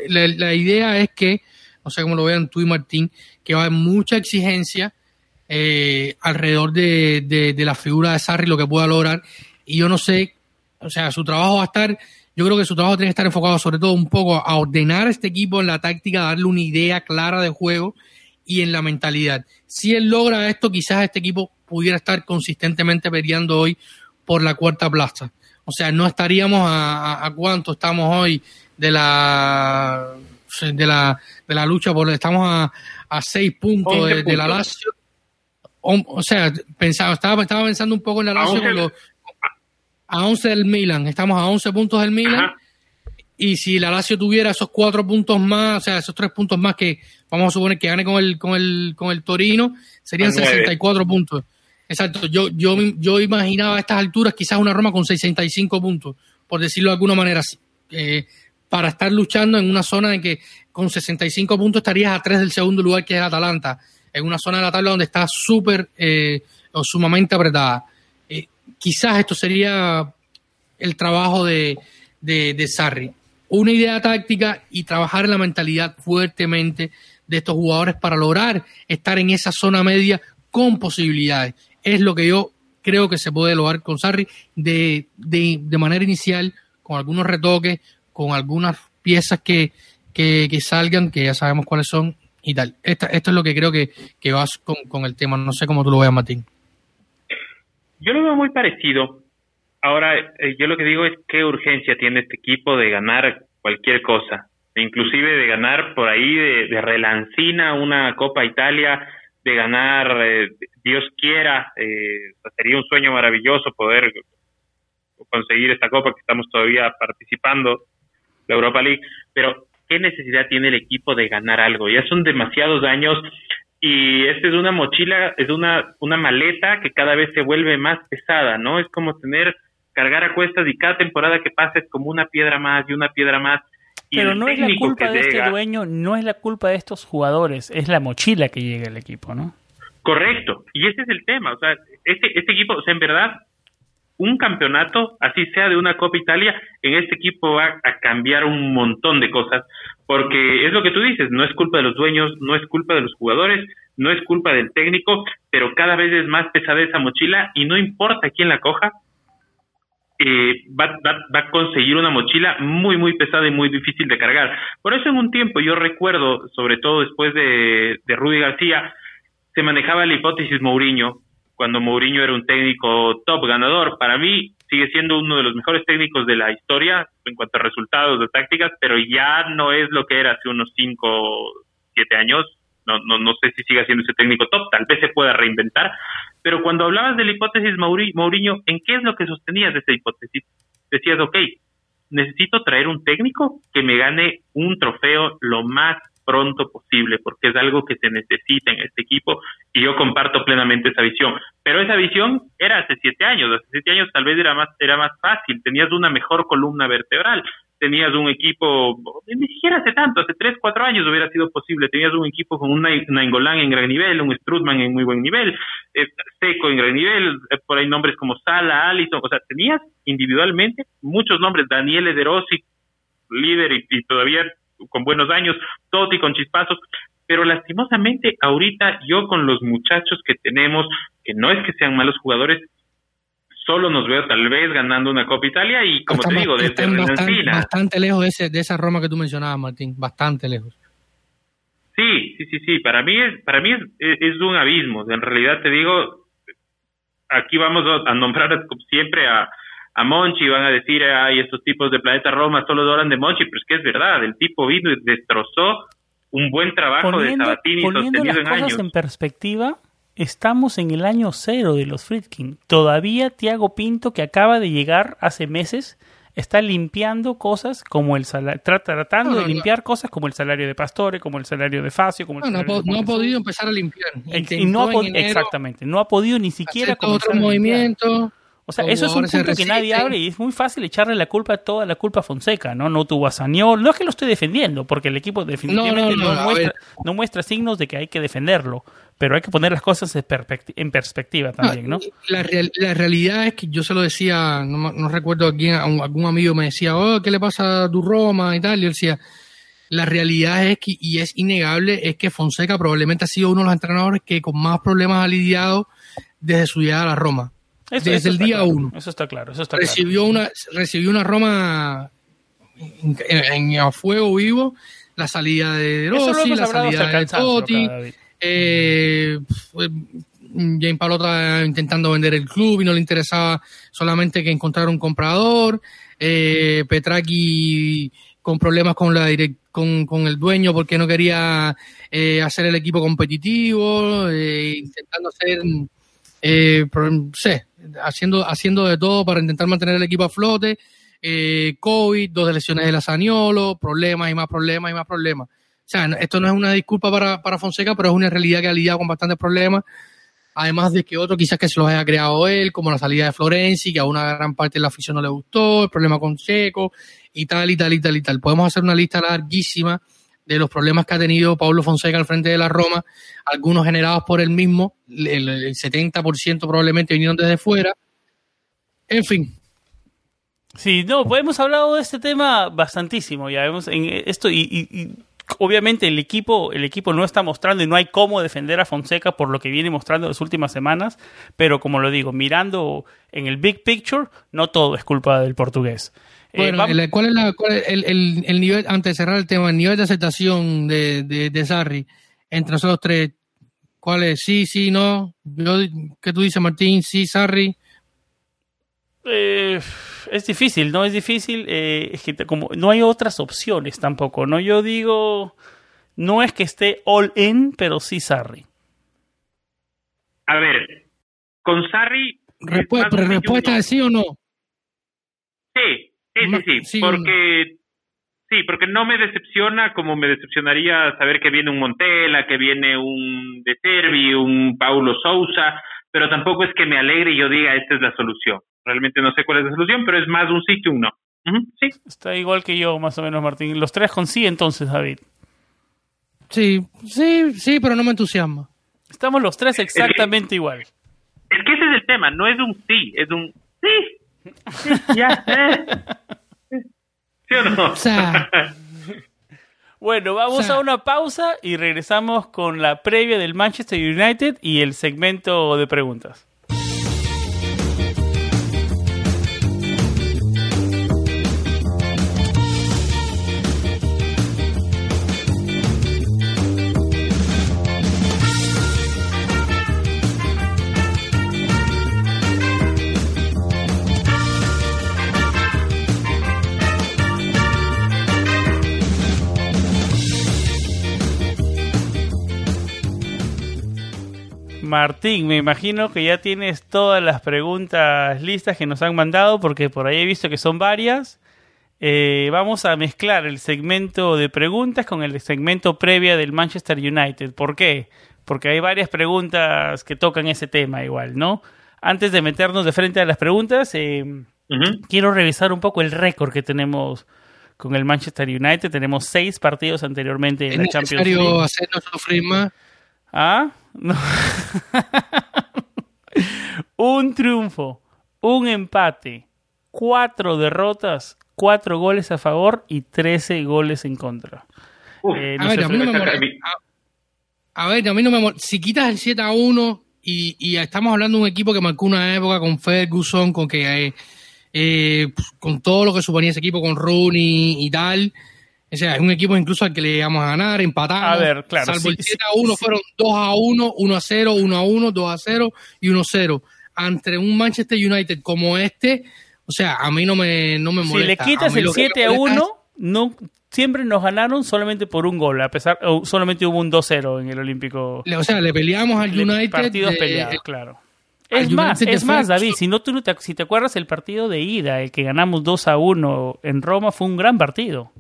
La, la, idea es que, no sé cómo lo vean tú y Martín, que va a haber mucha exigencia eh, alrededor de, la figura de Sarri, lo que pueda lograr. Y yo no sé, o sea, su trabajo va a estar, yo creo que su trabajo tiene que estar enfocado sobre todo un poco a ordenar a este equipo en la táctica, darle una idea clara de juego y en la mentalidad. Si él logra esto, quizás este equipo pudiera estar consistentemente peleando hoy por la cuarta plaza. O sea, no estaríamos a, a cuánto estamos hoy de la de la, de la lucha, porque estamos a, a seis puntos de, la Lazio. O, sea, pensaba, estaba, estaba pensando un poco en la Lazio a 11 del Milan, estamos a 11 puntos del Milan. Y si la Lazio tuviera esos cuatro puntos más, o sea, esos tres puntos más que vamos a suponer que gane con el, con el, con el Torino, serían 64 puntos. Exacto, yo, yo, yo imaginaba a estas alturas quizás una Roma con 65 puntos, por decirlo de alguna manera, eh, para estar luchando en una zona en que con 65 puntos estarías a tres del segundo lugar que es Atalanta, en una zona de la tabla donde está súper eh, o sumamente apretada. Eh, quizás esto sería el trabajo de, de, Sarri. Una idea táctica y trabajar en la mentalidad fuertemente de estos jugadores para lograr estar en esa zona media con posibilidades. Es lo que yo creo que se puede lograr con Sarri de, de, de manera inicial, con algunos retoques, con algunas piezas que, que, salgan, que ya sabemos cuáles son y tal. esto es lo que creo que, que vas con, con el tema. No sé cómo tú lo veas, Martín. Yo lo veo muy parecido. Ahora, eh, yo lo que digo es qué urgencia tiene este equipo de ganar cualquier cosa, inclusive de ganar por ahí de, de relancina una Copa Italia, de ganar, eh, Dios quiera, eh, sería un sueño maravilloso poder conseguir esta Copa que estamos todavía participando, la Europa League, pero ¿qué necesidad tiene el equipo de ganar algo? Ya son demasiados años y esta es una mochila, es una, una maleta que cada vez se vuelve más pesada, ¿no? Es como tener, cargar a cuestas y cada temporada que pasa es como una piedra más y una piedra más. Pero no es la culpa de este dueño, no es la culpa de estos jugadores, es la mochila que llega el equipo, ¿no? Correcto, y ese es el tema, o sea, este, este equipo, o sea, en verdad, un campeonato, así sea de una Copa Italia, en este equipo va a cambiar un montón de cosas, porque es lo que tú dices, no es culpa de los dueños, no es culpa de los jugadores, no es culpa del técnico, pero cada vez es más pesada esa mochila y no importa quién la coja, eh, va, va, a conseguir una mochila muy, muy pesada y muy difícil de cargar. Por eso en un tiempo yo recuerdo, sobre todo después de, de Rudy García, se manejaba la hipótesis Mourinho, cuando Mourinho era un técnico top ganador. Para mí sigue siendo uno de los mejores técnicos de la historia en cuanto a resultados de tácticas, pero ya no es lo que era hace unos 5, 7 años. No, no, no sé si sigue siendo ese técnico top, tal vez se pueda reinventar. Pero cuando hablabas de la hipótesis Mourinho, ¿en qué es lo que sostenías de esa hipótesis? Decías, ok, necesito traer un técnico que me gane un trofeo lo más pronto posible, porque es algo que se necesita en este equipo y yo comparto plenamente esa visión. Pero esa visión era hace siete años, hace siete años tal vez era más, era más fácil, tenías una mejor columna vertebral, tenías un equipo, ni siquiera hace tanto, hace tres, cuatro años hubiera sido posible, tenías un equipo con un Nainggolan en gran nivel, un Strutman en muy buen nivel, eh, Seco en gran nivel, eh, por ahí nombres como Sala, Allison, o sea, tenías individualmente muchos nombres, Daniele De Rossi, líder y todavía con buenos años, Totti con chispazos, pero lastimosamente ahorita yo con los muchachos que tenemos, que no es que sean malos jugadores, solo nos veo tal vez ganando una Copa Italia y como te digo, desde bastante, bastante lejos de, ese, de esa Roma que tú mencionabas, Martín, bastante lejos. Sí, sí, sí, sí, para mí es, para mí es, es un abismo, en realidad te digo, aquí vamos a nombrar siempre a, a Monchi, van a decir, ay, estos tipos de Planeta Roma solo doran de Monchi, pero es que es verdad, el tipo vino y destrozó un buen trabajo de Sabatini sostenido las en cosas años. en perspectiva, estamos en el año cero de los Friedkin. Todavía Tiago Pinto, que acaba de llegar hace meses, está limpiando cosas como el salario, tratando de limpiar cosas como el salario de Pastore, como el salario de Facio, como el no, no, ha podido empezar a limpiar. no exactamente, no ha podido ni siquiera otro movimiento. O sea, eso es un punto que nadie abre y es muy fácil echarle la culpa, toda la culpa a Fonseca, ¿no? No tuvo a Sañol. No es que lo estoy defendiendo, porque el equipo definitivamente no, muestra, signos de que hay que defenderlo, pero hay que poner las cosas en, perspectiva también, ¿no? La, realidad es que yo se lo decía, no, recuerdo a quién, algún amigo me decía, oh, ¿qué le pasa a tu Roma y tal? Y yo decía, la realidad es que, y es innegable, es que Fonseca probablemente ha sido uno de los entrenadores que con más problemas ha lidiado desde su llegada a la Roma desde el día uno. Eso está claro, eso está recibió Una, recibió una Roma en, a fuego vivo, la salida de Rossi, la salida de Totti, eh, James Palota intentando vender el club y no le interesaba solamente que encontrar un comprador, eh, Petraki con problemas con la con, con el dueño porque no quería eh, hacer el equipo competitivo, eh, intentando hacer eh, sé, haciendo, haciendo de todo para intentar mantener el equipo a flote. Eh, COVID, dos lesiones de la Saniolo, problemas y más problemas y más problemas. O sea, esto no es una disculpa para, para Fonseca, pero es una realidad que ha lidiado con bastantes problemas. Además de que otro quizás que se los haya creado él, como la salida de Florenzi, que a una gran parte de la afición no le gustó, el problema con Checo y tal y tal y tal y tal. Podemos hacer una lista larguísima de los problemas que ha tenido Pablo Fonseca al frente de la Roma, algunos generados por él mismo, el, 70% probablemente vinieron desde fuera. En fin. Sí, no, pues hemos hablado de este tema bastantísimo, ya vemos en esto y, obviamente el equipo, el equipo no está mostrando y no hay cómo defender a Fonseca por lo que viene mostrando las últimas semanas, pero como lo digo, mirando en el big picture, no todo es culpa del portugués. Eh, bueno, ¿cuál es, la, cuál es el, el, nivel, antes de cerrar el tema, el nivel de aceptación de, de, de Sarri entre nosotros tres? ¿Cuál es? Sí, sí, no. ¿Qué tú dices, Martín? Sí, Sarri. Eh, es difícil, ¿no? Es difícil. Eh, es que como no hay otras opciones tampoco, ¿no? Yo digo, no es que esté all in, pero sí Sarri. A ver, con Sarri. ¿Respuesta de sí o no? Sí, sí, sí, sí. porque Sí, porque no me decepciona como me decepcionaría saber que viene un Montela, que viene un De Servi, un Paulo Sousa, pero tampoco es que me alegre y yo diga esta es la solución. Realmente no sé cuál es la solución, pero es más un sí que un no. sí. Está igual que yo, más o menos, Martín. Los tres con sí, entonces, David. Sí, sí, sí, pero no me entusiasma. Estamos los tres exactamente igual. Es que ese es el tema, no es un sí, es un sí. <laughs> ya. ¿Sí o no? <laughs> bueno, vamos a una pausa y regresamos con la previa del Manchester United y el segmento de preguntas. Martín, me imagino que ya tienes todas las preguntas listas que nos han mandado, porque por ahí he visto que son varias. Eh, vamos a mezclar el segmento de preguntas con el segmento previa del Manchester United. ¿Por qué? Porque hay varias preguntas que tocan ese tema igual, ¿no? Antes de meternos de frente a las preguntas, eh, quiero revisar un poco el récord que tenemos con el Manchester United. Tenemos seis partidos anteriormente en la Champions League. hacernos sufrir más? ¿Ah? <laughs> un triunfo, un empate, cuatro derrotas, cuatro goles a favor y trece goles en contra. Eh, a, ver, a, mí no me a, ver, a mí no me Si quitas el 7 a 1 y, estamos hablando de un equipo que marcó una época con Ferguson, con que eh, eh, con todo lo que suponía ese equipo, con Rooney y tal, o sea, es un equipo incluso al que le íbamos a ganar, empatamos. A ver, claro. Salvo el 7 a 1 fueron 2 a 1, 1 a 0, 1 a 1, 2 a 0 y 1 a 0. Ante un Manchester United como este, o sea, a mí no me, no me molesta. Si le quitas el 7 a 1, no, siempre nos ganaron solamente por un gol, a pesar, solamente hubo un 2-0 en el Olímpico. O sea, le peleamos al United. Partidos peleados, claro. Es más, es más, David, si no tú te, si te acuerdas el partido de ida, el que ganamos 2 a 1 en Roma fue un gran partido.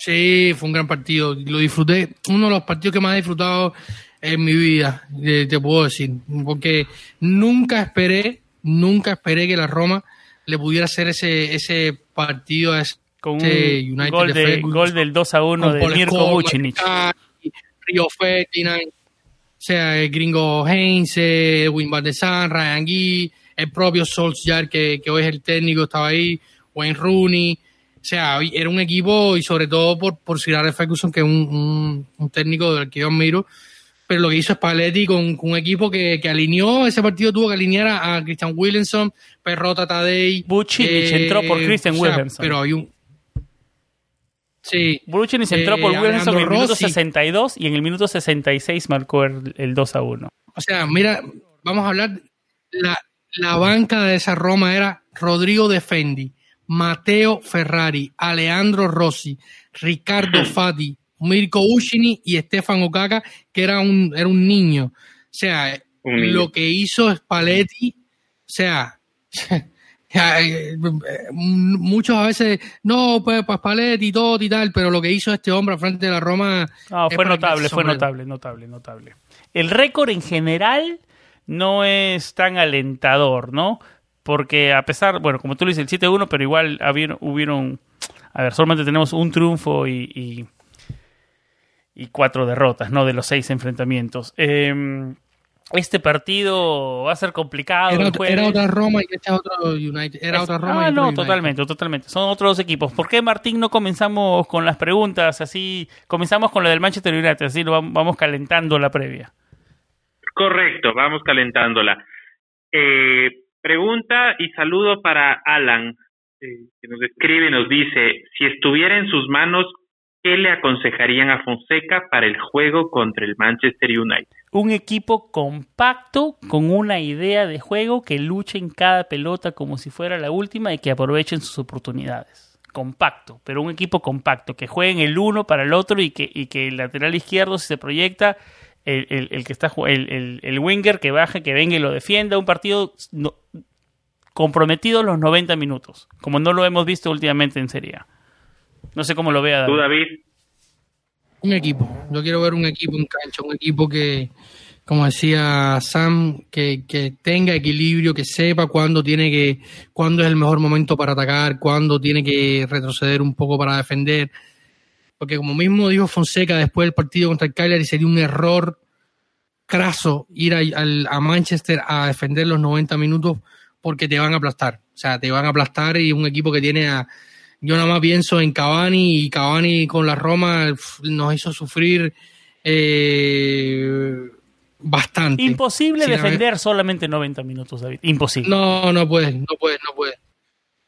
Sí, fue un gran partido. Lo disfruté. Uno de los partidos que más he disfrutado en mi vida, te, puedo decir. Porque nunca esperé, nunca esperé que la Roma le pudiera hacer ese, ese partido a ese Con un United gol, de, gol del 2 a 1 de Mirko Vucinic. Rio Ferdinand, o sea, el gringo Heinze, Wim Van de San, Ryan Gee, el propio Solskjaer, que, que hoy es el técnico, estaba ahí, Wayne Rooney o sea, era un equipo y sobre todo por, por Sir Alex Ferguson, que es un, un, técnico del que yo admiro, pero lo que hizo Spalletti con, con un equipo que, que, alineó, ese partido tuvo que alinear a, Christian Williamson, Perrota Tadei. Bucinic eh, entró por Christian Williamson. Pero hay un... Sí. Bucinic entró por eh, Williamson en el minuto 62 y en el minuto 66 marcó el, el 2 a 1. O sea, mira, vamos a hablar, la, la banca de esa Roma era Rodrigo Defendi, Matteo Ferrari, Alejandro Rossi, Ricardo <clears throat> Fati, Mirko Ushini y Stefan Okaka, que era un, era un niño. O sea, lo que hizo Spalletti, o sea, <laughs> eh, muchos a veces, no, pues, pues Spalletti y todo y tal, pero lo que hizo este hombre frente de la Roma. fue notable, fue notable, notable, notable. El récord en general no es tan alentador, ¿no? Porque a pesar, bueno, como tú le dices, el 7-1, pero igual hubieron, a ver, solamente tenemos un triunfo y, y, cuatro derrotas, ¿no? De los seis enfrentamientos. Em, este partido va a ser complicado. Era, otra Roma y este otro United. Era otra Roma. Ah, no, totalmente, totalmente. Son otros equipos. ¿Por qué, Martín, no comenzamos con las preguntas? Así, comenzamos con la del Manchester United, así lo vamos calentando la previa. Correcto, vamos calentándola. Eh, Pregunta y saludo para Alan. eh, que nos escribe nos dice, si estuviera en sus manos, ¿qué le aconsejarían a Fonseca para el juego contra el Manchester United? Un equipo compacto con una idea de juego que luche en cada pelota como si fuera la última y que aprovechen sus oportunidades. Compacto, pero un equipo compacto, que jueguen el uno para el otro y que, y que el lateral izquierdo, si se proyecta, el, el, que está el, el, winger que baje, que venga y lo defienda, un partido comprometido los 90 minutos, como no lo hemos visto últimamente en Serie A. No sé cómo lo vea David. ¿Tú, David? Un equipo. Yo quiero ver un equipo en cancha, un equipo que, como decía Sam, que, que tenga equilibrio, que sepa cuándo tiene que, cuándo es el mejor momento para atacar, cuándo tiene que retroceder un poco para defender. Porque como mismo dijo Fonseca después del partido contra el Cagliari, sería un error craso ir a, a Manchester a defender los 90 minutos porque te van a aplastar. O sea, te van a aplastar y un equipo que tiene a, yo nada más pienso en Cavani y Cavani con la Roma nos hizo sufrir eh, bastante. Imposible defender solamente 90 minutos, David. Imposible. No, no puede, no puede, no puede.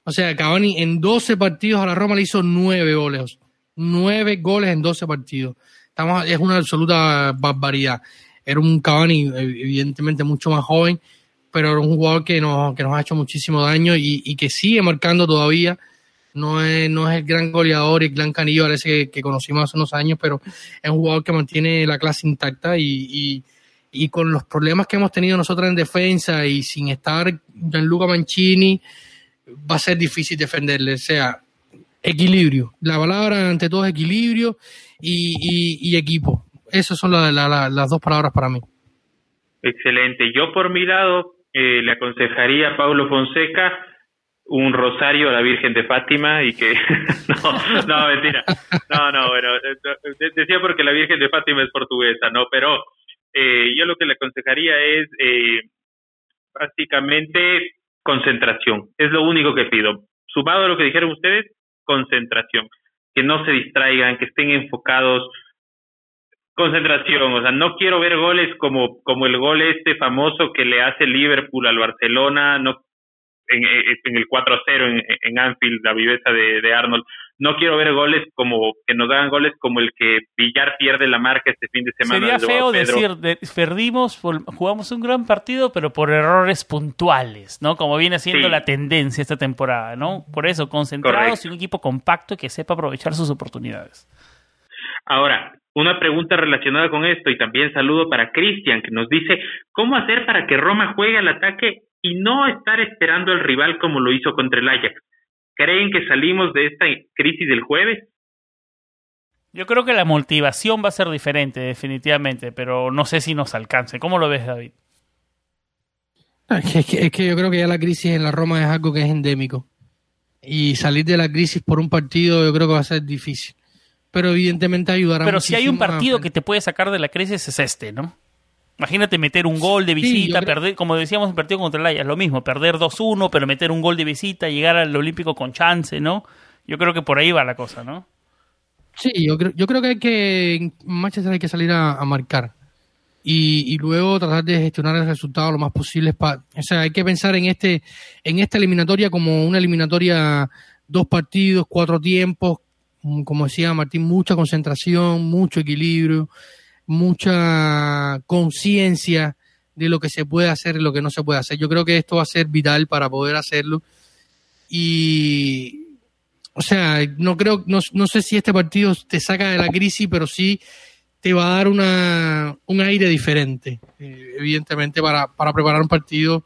O sea, Cavani en 12 partidos a la Roma le hizo 9 goles. 9 goles en 12 partidos. Estamos, es una absoluta barbaridad. Era un Cavani, evidentemente, mucho más joven, pero era un jugador que nos, que nos ha hecho muchísimo daño y, y que sigue marcando todavía no es, no es el gran goleador y el gran canillo ese que, conocimos hace unos años, pero es un jugador que mantiene la clase intacta y, y, con los problemas que hemos tenido nosotros en defensa y sin estar Gianluca Mancini, va a ser difícil defenderle. O sea, equilibrio. La palabra ante todo es equilibrio y, equipo. Esas son las dos palabras para mí. Excelente. Yo por mi lado eh, le aconsejaría a Pablo Fonseca un rosario a la Virgen de Fátima y que <laughs> no, no, mentira. No, no, bueno, decía porque la Virgen de Fátima es portuguesa, ¿no? Pero eh, yo lo que le aconsejaría es eh, básicamente concentración. Es lo único que pido. Sumado a lo que dijeron ustedes, concentración. Que no se distraigan, que estén enfocados. Concentración, o sea, no quiero ver goles como, como el gol este famoso que le hace Liverpool al Barcelona, no en, el 4-0 en, en, Anfield, la viveza de, Arnold. No quiero ver goles como que nos hagan goles como el que Villar pierde la marca este fin de semana. Sería feo decir, perdimos, jugamos un gran partido, pero por errores puntuales, ¿no? Como viene siendo la tendencia esta temporada, ¿no? Por eso, concentrados y un equipo compacto que sepa aprovechar sus oportunidades. Ahora, una pregunta relacionada con esto y también saludo para Cristian que nos dice, ¿cómo hacer para que Roma juegue al ataque y no estar esperando al rival como lo hizo contra el Ajax. ¿Creen que salimos de esta crisis del jueves? Yo creo que la motivación va a ser diferente, definitivamente, pero no sé si nos alcance. ¿Cómo lo ves, David? Es que, es que yo creo que ya la crisis en la Roma es algo que es endémico. Y salir de la crisis por un partido yo creo que va a ser difícil. Pero evidentemente ayudará Pero si hay un partido que te puede sacar de la crisis es este, ¿no? Imagínate meter un gol de visita, perder, como decíamos en partido contra el Ajax, lo mismo, perder 2-1, pero meter un gol de visita, llegar al Olímpico con chance, ¿no? Yo creo que por ahí va la cosa, ¿no? Sí, yo creo, yo creo que hay que, en Manchester hay que salir a, marcar y, y, luego tratar de gestionar el resultado lo más posible. o sea, hay que pensar en, este, en esta eliminatoria como una eliminatoria, dos partidos, cuatro tiempos, como decía Martín, mucha concentración, mucho equilibrio mucha conciencia de lo que se puede hacer y lo que no se puede hacer. Yo creo que esto va a ser vital para poder hacerlo. Y, o sea, no creo, no, no sé si este partido te saca de la crisis, pero sí te va a dar una, un aire diferente, eh, evidentemente, para, para preparar un partido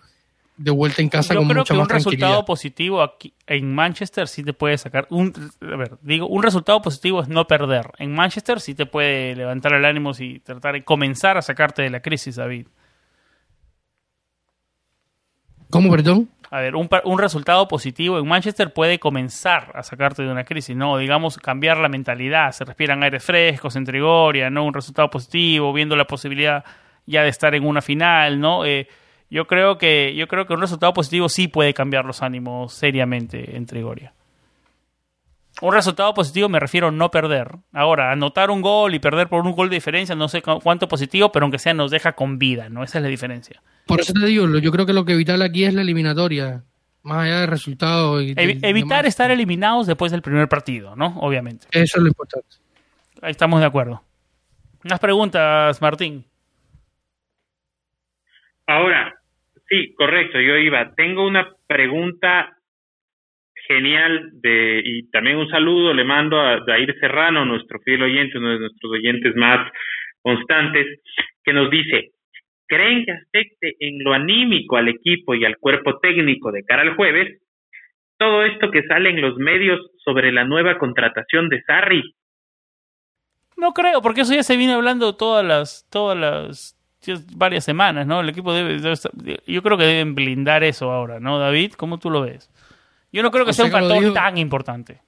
de vuelta en casa Yo creo que un resultado positivo aquí en Manchester sí te puede sacar un a ver, digo, un resultado positivo es no perder. En Manchester sí te puede levantar el ánimo y tratar de comenzar a sacarte de la crisis, David. ¿Cómo, perdón? A ver, un, un resultado positivo en Manchester puede comenzar a sacarte de una crisis, ¿no? Digamos, cambiar la mentalidad, se respiran aires frescos en Trigoria, ¿no? Un resultado positivo, viendo la posibilidad ya de estar en una final, ¿no? Eh, yo creo que yo creo que un resultado positivo sí puede cambiar los ánimos seriamente en Trigoria. Un resultado positivo me refiero a no perder. Ahora, anotar un gol y perder por un gol de diferencia, no sé cuánto positivo, pero aunque sea nos deja con vida, ¿no? Esa es la diferencia. Por eso te digo, yo creo que lo que vital aquí es la eliminatoria. más allá del resultado. y- evitar demás. estar eliminados después del primer partido, ¿no? Obviamente. Eso es lo importante. Ahí estamos de acuerdo. Unas preguntas, Martín. Ahora, sí, correcto, yo iba. Tengo una pregunta genial de y también un saludo le mando a Dair Serrano, nuestro fiel oyente, uno de nuestros oyentes más constantes, que nos dice, ¿creen que afecte en lo anímico al equipo y al cuerpo técnico de cara al jueves todo esto que sale en los medios sobre la nueva contratación de Sarri? No creo, porque eso ya se viene hablando todas las, todas las varias semanas, ¿no? El equipo debe, debe yo creo que deben blindar eso ahora, ¿no, David? ¿Cómo tú lo ves? Yo no creo que sea un Fonseca factor tan importante.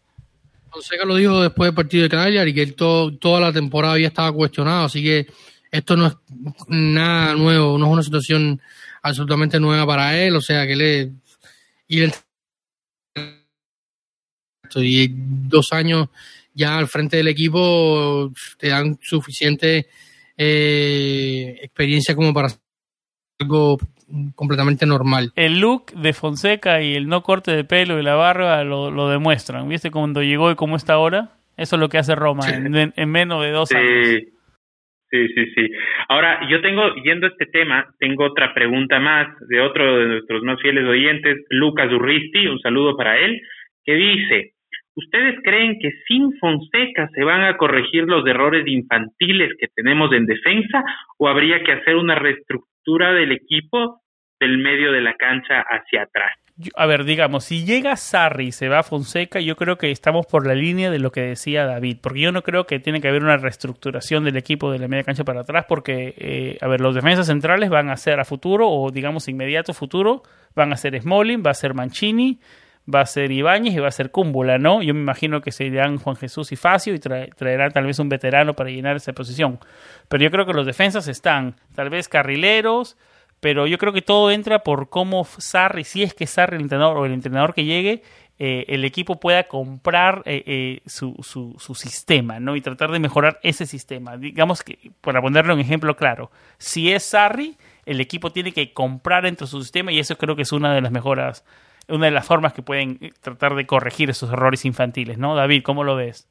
Fonseca lo dijo después del partido de Cagliari que él to- toda la temporada había estado cuestionado, así que esto no es nada nuevo, no es una situación absolutamente nueva para él, o sea que le y él y dos años ya al frente del equipo te dan suficiente eh, experiencia como para algo completamente normal. El look de Fonseca y el no corte de pelo y la barba lo, lo demuestran. ¿Viste cuando llegó y cómo está ahora? Eso es lo que hace Roma Sí. en, en menos de dos años. Sí, sí, sí, sí. Ahora, yo tengo, yendo a este tema, tengo otra pregunta más de otro de nuestros más fieles oyentes, Lucas Urristi, un saludo para él, que dice, ¿ustedes creen que sin Fonseca se van a corregir los errores infantiles que tenemos en defensa o habría que hacer una reestructura del equipo del medio de la cancha hacia atrás? A ver, digamos, si llega Sarri y se va Fonseca, yo creo que estamos por la línea de lo que decía David, porque yo no creo que tiene que haber una reestructuración del equipo de la media cancha para atrás, porque, eh, a ver, los defensas centrales van a ser a futuro, o digamos inmediato futuro, van a ser Smalling, va a ser Mancini, va a ser Ibáñez y va a ser Cúmbula, ¿no? Yo me imagino que se irán Juan Jesús y Facio y trae- traerán tal vez un veterano para llenar esa posición. Pero yo creo que los defensas están, tal vez carrileros, pero yo creo que todo entra por cómo Sarri, si es que Sarri el entrenador o el entrenador que llegue, eh, el equipo pueda comprar eh, eh, su, su, su sistema, ¿no? Y tratar de mejorar ese sistema. Digamos que, para ponerlo en ejemplo claro, si es Sarri, el equipo tiene que comprar dentro de su sistema y eso creo que es una de las mejoras, una de las formas que pueden eh, tratar de corregir esos errores infantiles, ¿no? David, ¿cómo lo ves?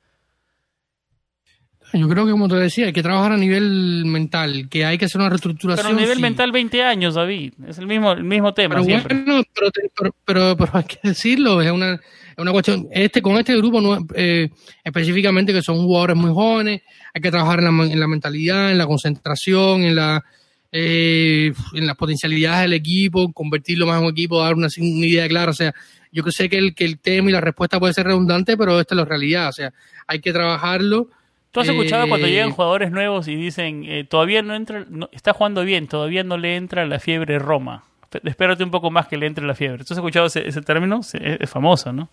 Yo creo que, como te decía, hay que trabajar a nivel mental, que hay que hacer una reestructuración. Pero a nivel sí. mental 20 años, David. Es el mismo, el mismo tema Pero siempre. bueno, pero, pero, pero, pero hay que decirlo, es una, es una cuestión. Este, con este grupo no, eh, específicamente, que son jugadores muy jóvenes, hay que trabajar en la, en la mentalidad, en la concentración, en la eh, en las potencialidades del equipo, convertirlo más en un equipo, dar una, una idea clara. O sea, yo sé que el, que el tema y la respuesta puede ser redundante, pero esta es la realidad. O sea, hay que trabajarlo. ¿Tú has escuchado Eh, cuando llegan jugadores nuevos y dicen, eh, todavía no entra, no- está jugando bien, todavía no le entra la fiebre Roma? Espérate un poco más que le entre la fiebre. ¿Tú has escuchado ese, ese término? Es, es famoso, ¿no?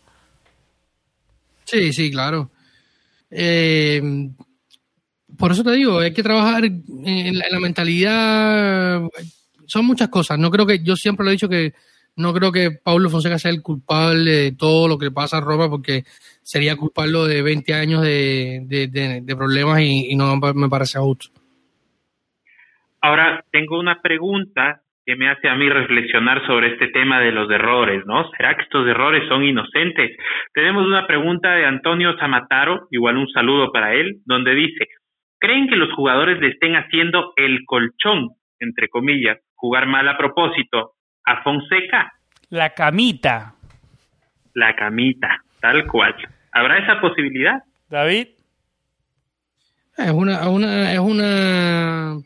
Sí, sí, claro. Eh, por eso te digo, hay que trabajar en la, en la mentalidad. Son muchas cosas. No creo que, yo siempre lo he dicho que no creo que Pablo Fonseca sea el culpable de todo lo que pasa a Roma, porque sería culparlo de 20 años de, de- de- de problemas y, y no me parece justo. Ahora, tengo una pregunta que me hace a mí reflexionar sobre este tema de los errores, ¿no? ¿Será que estos errores son inocentes? Tenemos una pregunta de Antonio Zamataro, igual un saludo para él, donde dice, ¿creen que los jugadores le estén haciendo el colchón, entre comillas, jugar mal a propósito, a Fonseca? La camita. La camita, tal cual. ¿Habrá esa posibilidad? David, Es una, es una, es una,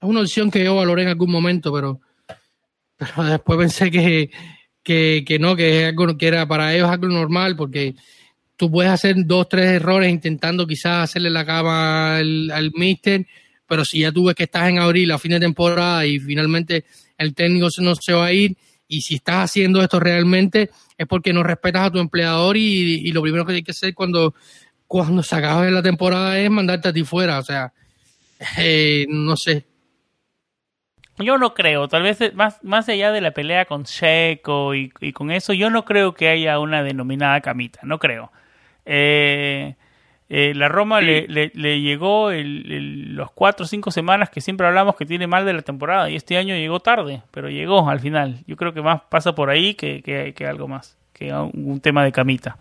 es una opción que yo valoré en algún momento, pero, pero después pensé que, que, que no, que es algo que era para ellos algo normal, porque tú puedes hacer dos, tres errores intentando quizás hacerle la cama al, al mister, pero si ya tú ves que estás en abril a fin de temporada y finalmente el técnico no se va a ir, y si estás haciendo esto realmente es porque no respetas a tu empleador y, y lo primero que hay que hacer cuando cuando se acabe la temporada es mandarte a ti fuera, o sea, eh, no sé. yo no creo, tal vez eh, más, más allá de la pelea con Checo y, y con eso, yo no creo que haya una denominada camita, no creo. Eh, Eh, la Roma le, le, llegó el, los cuatro o cinco semanas que siempre hablamos que tiene mal de la temporada y este año llegó tarde, pero llegó al final. Yo creo que más pasa por ahí que, que, algo más, que un, tema de camita.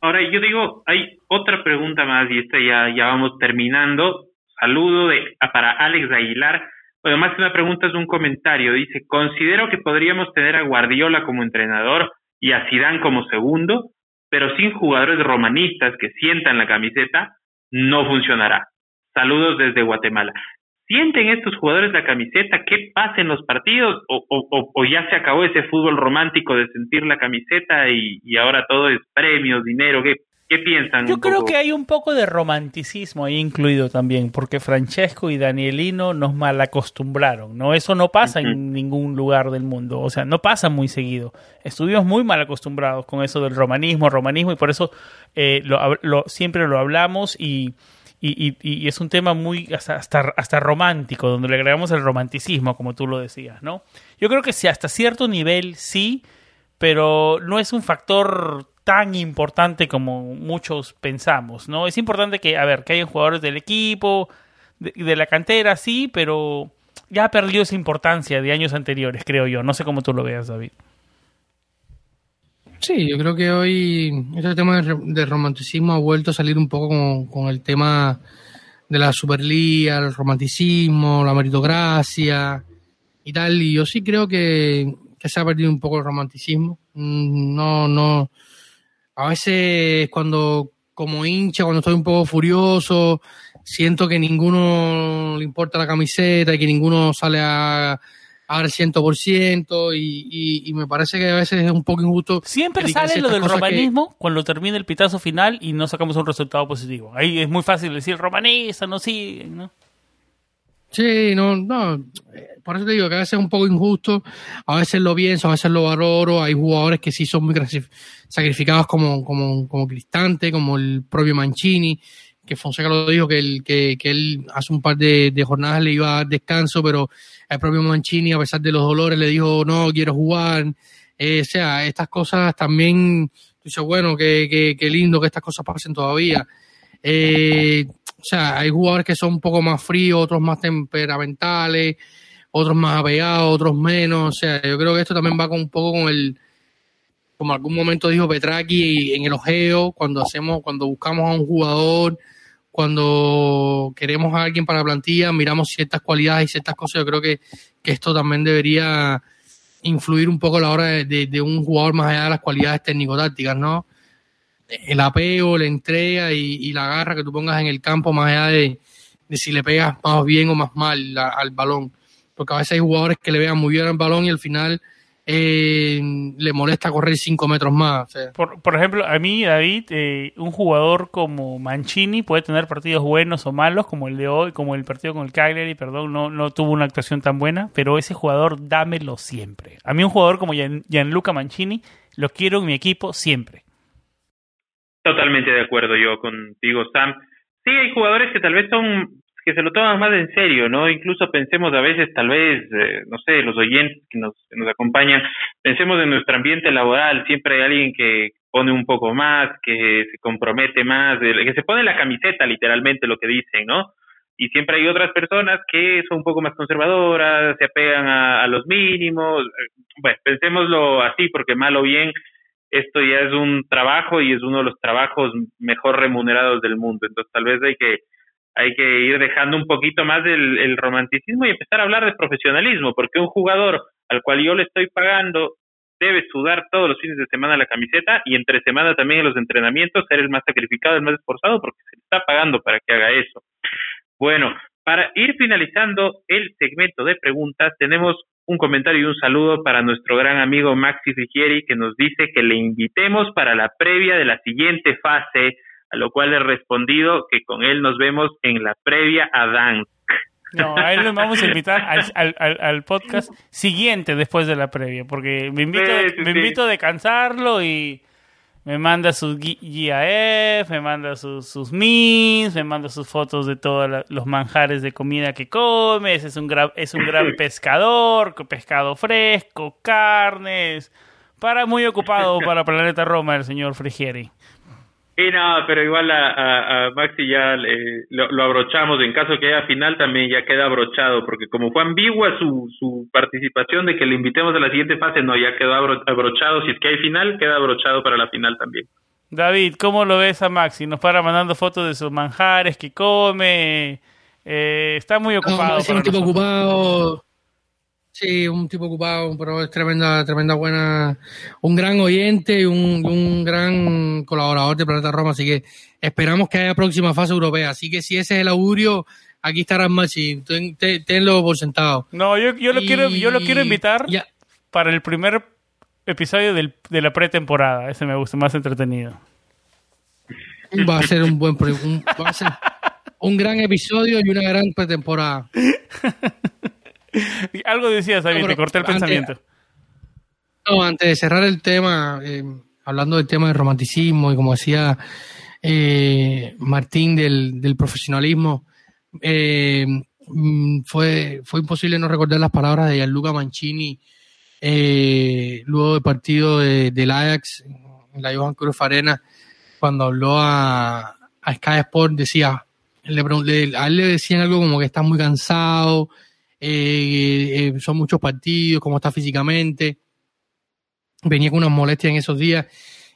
Ahora yo digo, hay otra pregunta más y esta ya, ya vamos terminando. Saludo de, para Alex Aguilar. Bueno, más que una pregunta es un comentario. Dice, considero que podríamos tener a Guardiola como entrenador y a Zidane como segundo, pero sin jugadores romanistas que sientan la camiseta, no funcionará. Saludos desde Guatemala. ¿Sienten estos jugadores la camiseta? ¿Qué pasa en los partidos? ¿O, ya se acabó ese fútbol romántico de sentir la camiseta y, y ahora todo es premios, dinero? ¿Qué, ¿Qué piensan? Yo creo que hay un poco de romanticismo ahí incluido también, porque Francesco y Danielino nos malacostumbraron, ¿no? Eso no pasa en ningún lugar del mundo, o sea, no pasa muy seguido. Estuvimos muy mal acostumbrados con eso del romanismo, romanismo, y por eso eh, lo, siempre lo hablamos y, y, y, es un tema muy hasta, hasta, hasta romántico, donde le agregamos el romanticismo, como tú lo decías, ¿no? Yo creo que sí, hasta cierto nivel sí, pero no es un factor tan importante como muchos pensamos, ¿no? Es importante que, a ver, que hayan jugadores del equipo, de, la cantera, sí, pero ya ha perdido esa importancia de años anteriores, creo yo. No sé cómo tú lo veas, David. Sí, yo creo que hoy este tema de, romanticismo ha vuelto a salir un poco con, el tema de la Superliga, el romanticismo, la meritocracia y tal. Y yo sí creo que, que se ha perdido un poco el romanticismo. Mm, no, no, a veces cuando como hincha, cuando estoy un poco furioso, siento que ninguno le importa la camiseta y que ninguno sale a, a dar 100% y, y, y me parece que a veces es un poco injusto. Siempre sale lo del romanismo cuando termina el pitazo final y no sacamos un resultado positivo. Ahí es muy fácil decir romanista, no sigue, ¿no? Sí, no, no. Por eso te digo que a veces es un poco injusto. A veces lo pienso, a veces lo valoro. Hay jugadores que sí son muy sacrificados como, como, como Cristante, como el propio Mancini, que Fonseca lo dijo que, él, que, que él hace un par de, jornadas le iba a dar descanso, pero el propio Mancini, a pesar de los dolores, le dijo, no, quiero jugar. Eh, o sea, estas cosas también, dice, bueno, qué que, lindo que estas cosas pasen todavía. Eh, o sea, hay jugadores que son un poco más fríos, otros más temperamentales, otros más apegados, otros menos. O sea, yo creo que esto también va con un poco con el, como algún momento dijo Petraki en el ojeo, cuando hacemos, cuando buscamos a un jugador, cuando queremos a alguien para la plantilla, miramos ciertas cualidades y ciertas cosas. Yo creo que, que esto también debería influir un poco a la hora de, de un jugador más allá de las cualidades técnico-tácticas, ¿no? El apego, la entrega y, la garra que tú pongas en el campo, más allá de, si le pegas más bien o más mal al balón. Porque a veces hay jugadores que le vean muy bien al balón y al final eh, le molesta correr cinco metros más. por, ejemplo, a mí, David, eh, un jugador como Mancini puede tener partidos buenos o malos, como el de hoy, como el partido con el Cagliari, perdón, no, no tuvo una actuación tan buena, pero ese jugador dámelo siempre. A mí un jugador como Gianluca Mancini lo quiero en mi equipo siempre. Totalmente de acuerdo yo contigo, Sam. Sí, hay jugadores que tal vez son que se lo toman más en serio, ¿no? Incluso pensemos a veces, tal vez, eh, no sé, los oyentes que nos, acompañan, pensemos en nuestro ambiente laboral, siempre hay alguien que pone un poco más, que se compromete más, que se pone la camiseta, literalmente, lo que dicen, ¿no? Y siempre hay otras personas que son un poco más conservadoras, se apegan a, a los mínimos. Bueno, pensémoslo así, porque mal o bien esto ya es un trabajo y es uno de los trabajos mejor remunerados del mundo. Entonces tal vez hay que hay que ir dejando un poquito más del el romanticismo y empezar a hablar de profesionalismo, porque un jugador al cual yo le estoy pagando debe sudar todos los fines de semana la camiseta y entre semana también en los entrenamientos ser el más sacrificado, el más esforzado, porque se le está pagando para que haga eso. Bueno, para ir finalizando el segmento de preguntas, tenemos un comentario y un saludo para nuestro gran amigo Maxi Frigieri que nos dice que le invitemos para la previa de la siguiente fase, a lo cual he respondido que con él nos vemos en la previa a Dank. No, a él lo vamos a invitar al, al, podcast siguiente después de la previa, porque me invito, me invito a descansarlo y me manda sus GIF, me manda sus, sus memes, me manda sus fotos de todos los manjares de comida que come, es un gran, es un gran pescador, pescado fresco, carnes, para muy ocupado para Planeta Roma el señor Frigieri. Y no, pero igual a, a, Maxi ya lo, abrochamos. En caso que haya final, también ya queda abrochado, porque como fue ambigua su, su participación de que le invitemos a la siguiente fase, no, ya quedó abrochado. Si es que hay final, queda abrochado para la final también. David, ¿cómo lo ves a Maxi? Nos para mandando fotos de sus manjares que come. Eh, está muy ocupado. No, un tipo ocupado. Sí, un tipo ocupado, pero es tremenda, tremenda buena, un gran oyente y un, un, gran colaborador de Planeta Roma, así que esperamos que haya próxima fase europea. Así que si ese es el augurio, aquí estará Maxi, tenlo por sentado. No, yo, yo lo quiero, yo lo quiero invitar para el primer episodio del, de la pretemporada. Ese me gusta, más entretenido. Va a ser un buen un, va a ser un gran episodio y una gran pretemporada. <laughs> <laughs> Algo decías, David, te corté el pensamiento. No, antes de cerrar el tema, eh, hablando del tema del romanticismo y como decía eh, Martín del, del profesionalismo, eh, mm, fue, fue imposible no recordar las palabras de Gianluca Mancini luego del partido de, del Ajax en la Johan Cruz Arena, cuando habló a, a Sky Sport, decía, le, a él le decían algo como que está muy cansado, eh, eh, son muchos partidos, cómo está físicamente. Venía con unas molestias en esos días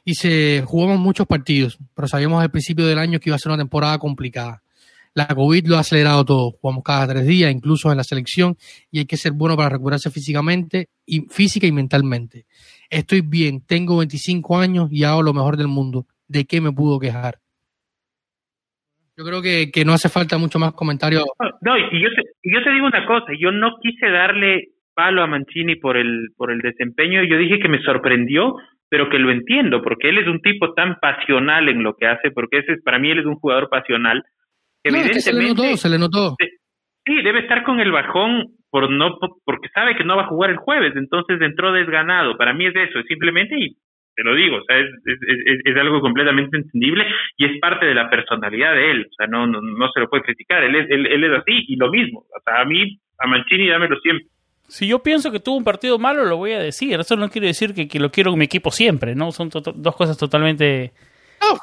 y se jugamos muchos partidos, pero sabíamos al principio del año que iba a ser una temporada complicada. La COVID lo ha acelerado todo. Jugamos cada tres días, incluso en la selección, y hay que ser bueno para recuperarse físicamente, y física y mentalmente. Estoy bien, tengo 25 años y hago lo mejor del mundo. ¿De qué me pudo quejar? Yo creo que, que no hace falta mucho más comentario. No, y yo te, yo te digo una cosa, yo no quise darle palo a Mancini por el, por el desempeño, yo dije que me sorprendió, pero que lo entiendo, porque él es un tipo tan pasional en lo que hace, porque ese es, para mí él es un jugador pasional. evidentemente, se le notó, se le notó. Sí, debe estar con el bajón por no porque sabe que no va a jugar el jueves, entonces entró desganado. Para mí es eso, es simplemente y te lo digo, o sea, es, es, es, algo completamente entendible y es parte de la personalidad de él, o sea, no, no, no se lo puede criticar, él es, él, él es así y lo mismo, o sea, a mí, a Mancini dámelo siempre. Si yo pienso que tuvo un partido malo, lo voy a decir. Eso no quiere decir que, que lo quiero en mi equipo siempre, ¿no? Son dos cosas totalmente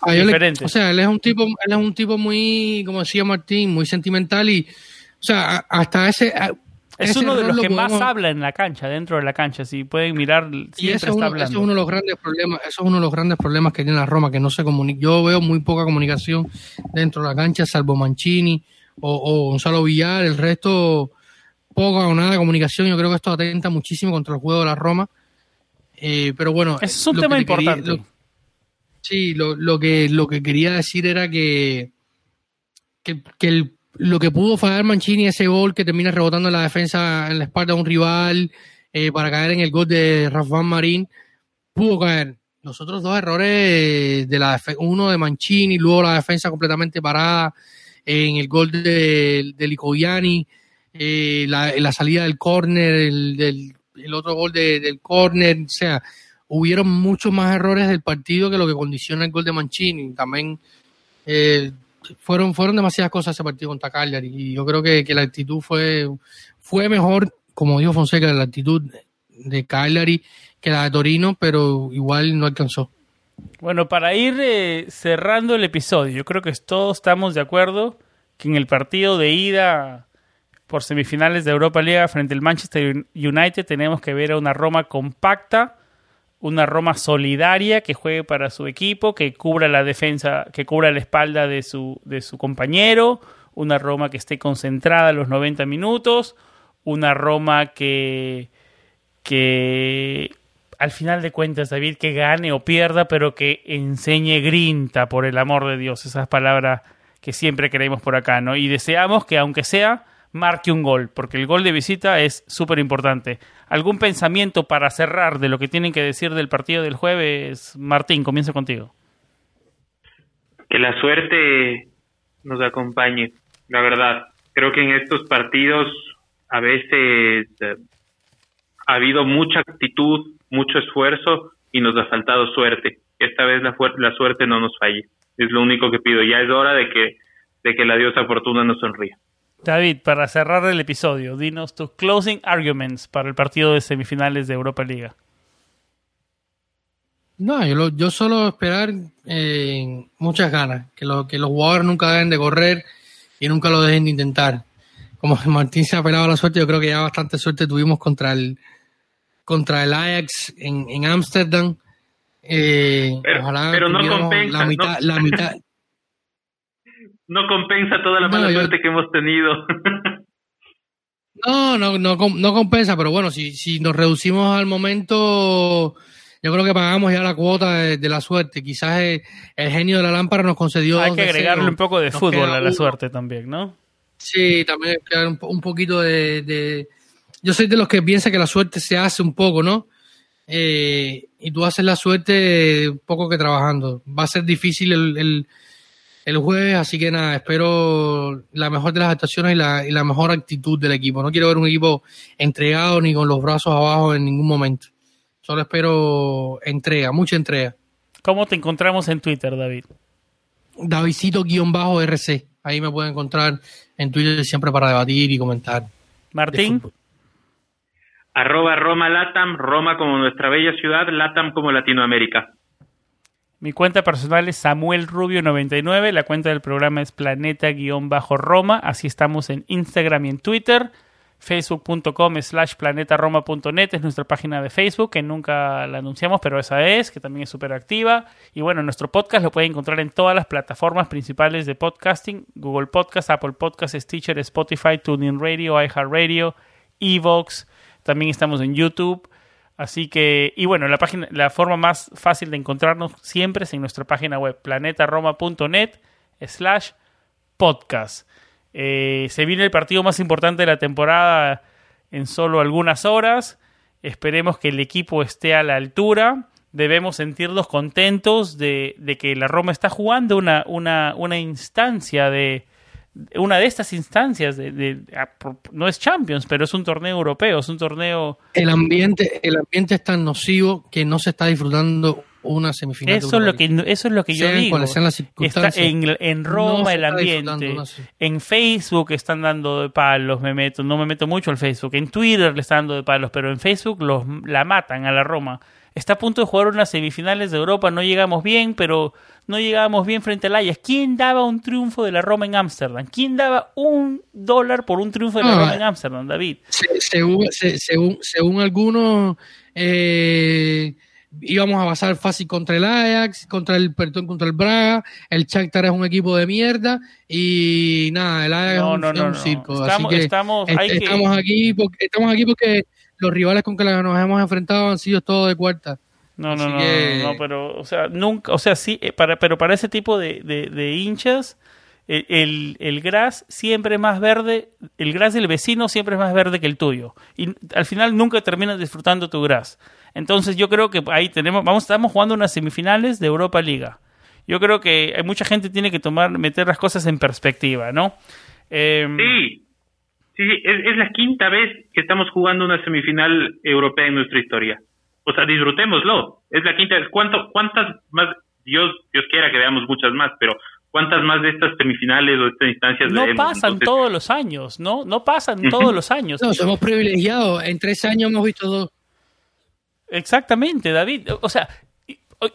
diferentes. o sea, él es un tipo, él es un tipo muy, como decía Martín, muy sentimental y, o sea, hasta ese, es uno de los que más habla en la cancha, dentro de la cancha. Si pueden mirar, siempre está hablando. Eso es uno de los grandes problemas. Eso es uno de los grandes problemas que tiene la Roma, que no se comunica. Yo veo muy poca comunicación dentro de la cancha, salvo Mancini o, o Gonzalo Villar. El resto, poca o nada de comunicación. Yo creo que esto atenta muchísimo contra el juego de la Roma. Eh, pero bueno, Ese es un tema importante. sí, lo, lo que lo que quería decir era que que, que el lo que pudo fallar Mancini, ese gol que termina rebotando en la defensa, en la espalda de un rival, eh, para caer en el gol de Rafael Marín, pudo caer. Los otros dos errores, de la uno de Mancini, luego la defensa completamente parada, en el gol de, de Licoviani, eh, la, salida del córner, el, el, otro gol del córner, o sea, hubieron muchos más errores del partido que lo que condiciona el gol de Mancini. También eh, fueron, fueron demasiadas cosas ese partido contra Cagliari y yo creo que, la actitud fue, fue mejor, como dijo Fonseca, la actitud de Cagliari que la de Torino, pero igual no alcanzó. Bueno, para ir eh, cerrando el episodio, yo creo que todos estamos de acuerdo que en el partido de ida por semifinales de Europa League frente al Manchester United tenemos que ver a una Roma compacta, una Roma solidaria que juegue para su equipo, que cubra la defensa, que cubra la espalda de su, de su compañero, una Roma que esté concentrada los 90 minutos, una Roma que, que al final de cuentas, David, que gane o pierda, pero que enseñe grinta, por el amor de Dios, esas palabras que siempre queremos por acá, ¿no? Y deseamos que, aunque sea, marque un gol, porque el gol de visita es súper importante. ¿Algún pensamiento para cerrar de lo que tienen que decir del partido del jueves? Martín, comienzo contigo. Que la suerte nos acompañe, la verdad. Creo que en estos partidos a veces eh, ha habido mucha actitud, mucho esfuerzo y nos ha faltado suerte. Esta vez la, la suerte no nos falle. Es lo único que pido. Ya es hora de que, de que la diosa fortuna nos sonría. David, para cerrar el episodio, dinos tus closing arguments para el partido de semifinales de Europa Liga. No, yo, yo solo esperar eh, muchas ganas, que, lo, que los jugadores nunca deben de correr y nunca lo dejen de intentar. Como <laughs> Martín se ha apelado a la suerte, yo creo que ya bastante suerte tuvimos contra el contra el Ajax en Ámsterdam. Eh, pero, no compensa. La mitad, no, la mitad. No compensa toda la mala suerte que hemos tenido. no, no, no, no compensa, pero bueno, si, si nos reducimos al momento, yo creo que pagamos ya la cuota de, la suerte. Quizás el, genio de la lámpara nos concedió. Hay que agregarle un poco de fútbol a la suerte también, ¿no? Sí, también un, un poquito de, de, Yo soy de los que piensa que la suerte se hace un poco, ¿no? Eh, y tú haces la suerte poco que trabajando. Va a ser difícil el, el, jueves, así que nada, espero la mejor de las actuaciones y la, y la mejor actitud del equipo. No quiero ver un equipo entregado ni con los brazos abajo en ningún momento. Solo espero entrega, mucha entrega. ¿Cómo te encontramos en Twitter, David? Davidcito-RC. Ahí me pueden encontrar en Twitter siempre para debatir y comentar. Martín arroba Roma Latam, Roma como nuestra bella ciudad, Latam como Latinoamérica. Mi cuenta personal es Samuel Rubio99, la cuenta del programa es planeta-roma, así estamos en Instagram y en Twitter, facebook.com slash planetaroma.net es nuestra página de Facebook, que nunca la anunciamos, pero esa es, que también es súper activa. Y bueno, nuestro podcast lo pueden encontrar en todas las plataformas principales de podcasting, Google Podcast, Apple Podcast, Stitcher, Spotify, TuneIn Radio, iHeartRadio, Evox, también estamos en YouTube. Así que, y bueno, la página, la forma más fácil de encontrarnos siempre es en nuestra página web, planetaroma.net slash podcast. Eh, se viene el partido más importante de la temporada en solo algunas horas. Esperemos que el equipo esté a la altura. Debemos sentirnos contentos de, de que la Roma está jugando una, una, una instancia de, una de estas instancias de, no es Champions, pero es un torneo europeo, es un torneo el ambiente el ambiente es tan nocivo que no se está disfrutando una semifinal. Eso es lo que eso es lo que yo digo. está en, Roma el ambiente, en Facebook están dando de palos, me meto, no me meto mucho al Facebook, en Twitter le están dando de palos, pero en Facebook los la matan a la Roma. Está a punto de jugar unas semifinales de Europa, no llegamos bien, pero no llegábamos bien frente al Ajax. ¿Quién daba un triunfo de la Roma en Ámsterdam? ¿Quién daba un dólar por un triunfo de la Roma en Ámsterdam, David? según, según, según algunos, eh, íbamos a pasar fácil contra el Ajax, contra el perdón, contra el Braga, el Shakhtar es un equipo de mierda y nada, el Ajax es, un, circo. Estamos, Así que estamos, estamos aquí porque, estamos aquí porque los rivales con que nos hemos enfrentado han sido todos de cuarta. No, no, no, no, pero, o sea, nunca, o sea, sí, eh, para, pero para ese tipo de, de, hinchas, el, el, gras siempre es más verde, el gras del vecino siempre es más verde que el tuyo. Y al final nunca terminas disfrutando tu gras. Entonces yo creo que ahí tenemos, vamos, estamos jugando unas semifinales de Europa Liga. Yo creo que hay mucha gente tiene que tomar, meter las cosas en perspectiva, ¿no? Em, sí, sí, es, es la quinta vez que estamos jugando una semifinal europea en nuestra historia o sea, disfrutémoslo. Es la quinta vez. ¿Cuánto, ¿Cuántas más? Dios, Dios quiera que veamos muchas más, pero ¿cuántas más de estas semifinales o estas instancias No pasan todos los años, ¿no? No pasan todos los años. No, somos privilegiados. En tres años hemos visto dos. Exactamente, David. O sea,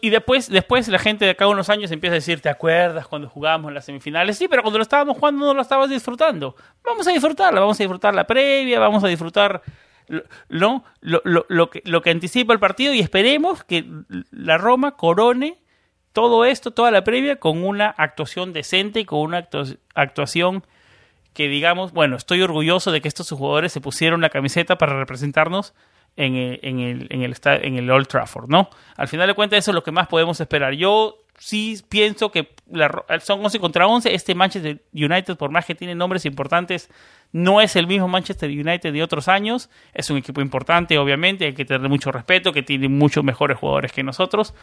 y, después, después la gente de acá unos años empieza a decir, ¿te acuerdas cuando jugábamos en las semifinales? Sí, pero cuando lo estábamos jugando no lo estabas disfrutando. Vamos a disfrutarla, vamos a disfrutar la previa, vamos a disfrutar lo, lo, lo, que, lo que anticipa el partido y esperemos que la Roma corone todo esto, toda la previa, con una actuación decente y con una actuación que digamos, bueno, estoy orgulloso de que estos jugadores se pusieron la camiseta para representarnos en el, en el, en el, en el Old Trafford, ¿no? Al final de cuentas eso es lo que más podemos esperar. Yo sí pienso que son 11 contra 11. Este Manchester United, por más que tiene nombres importantes, no es el mismo Manchester United de otros años. Es un equipo importante, obviamente, hay que tener mucho respeto, que tiene muchos mejores jugadores que nosotros,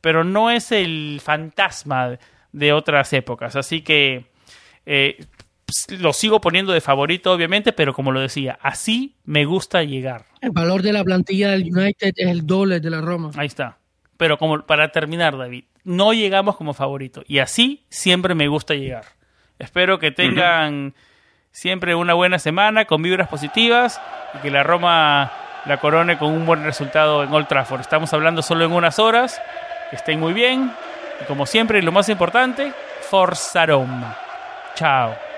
pero no es el fantasma de otras épocas. Así que eh, lo sigo poniendo de favorito, obviamente, pero como lo decía, así me gusta llegar. El valor de la plantilla del United es el doble de la Roma. Ahí está. Pero como para terminar, David, no llegamos como favorito. Y así siempre me gusta llegar. Espero que tengan siempre una buena semana con vibras positivas y que la Roma la corone con un buen resultado en Old Trafford. Estamos hablando solo en unas horas. Estén muy bien. Y como siempre, lo más importante, Forza Roma. Chao.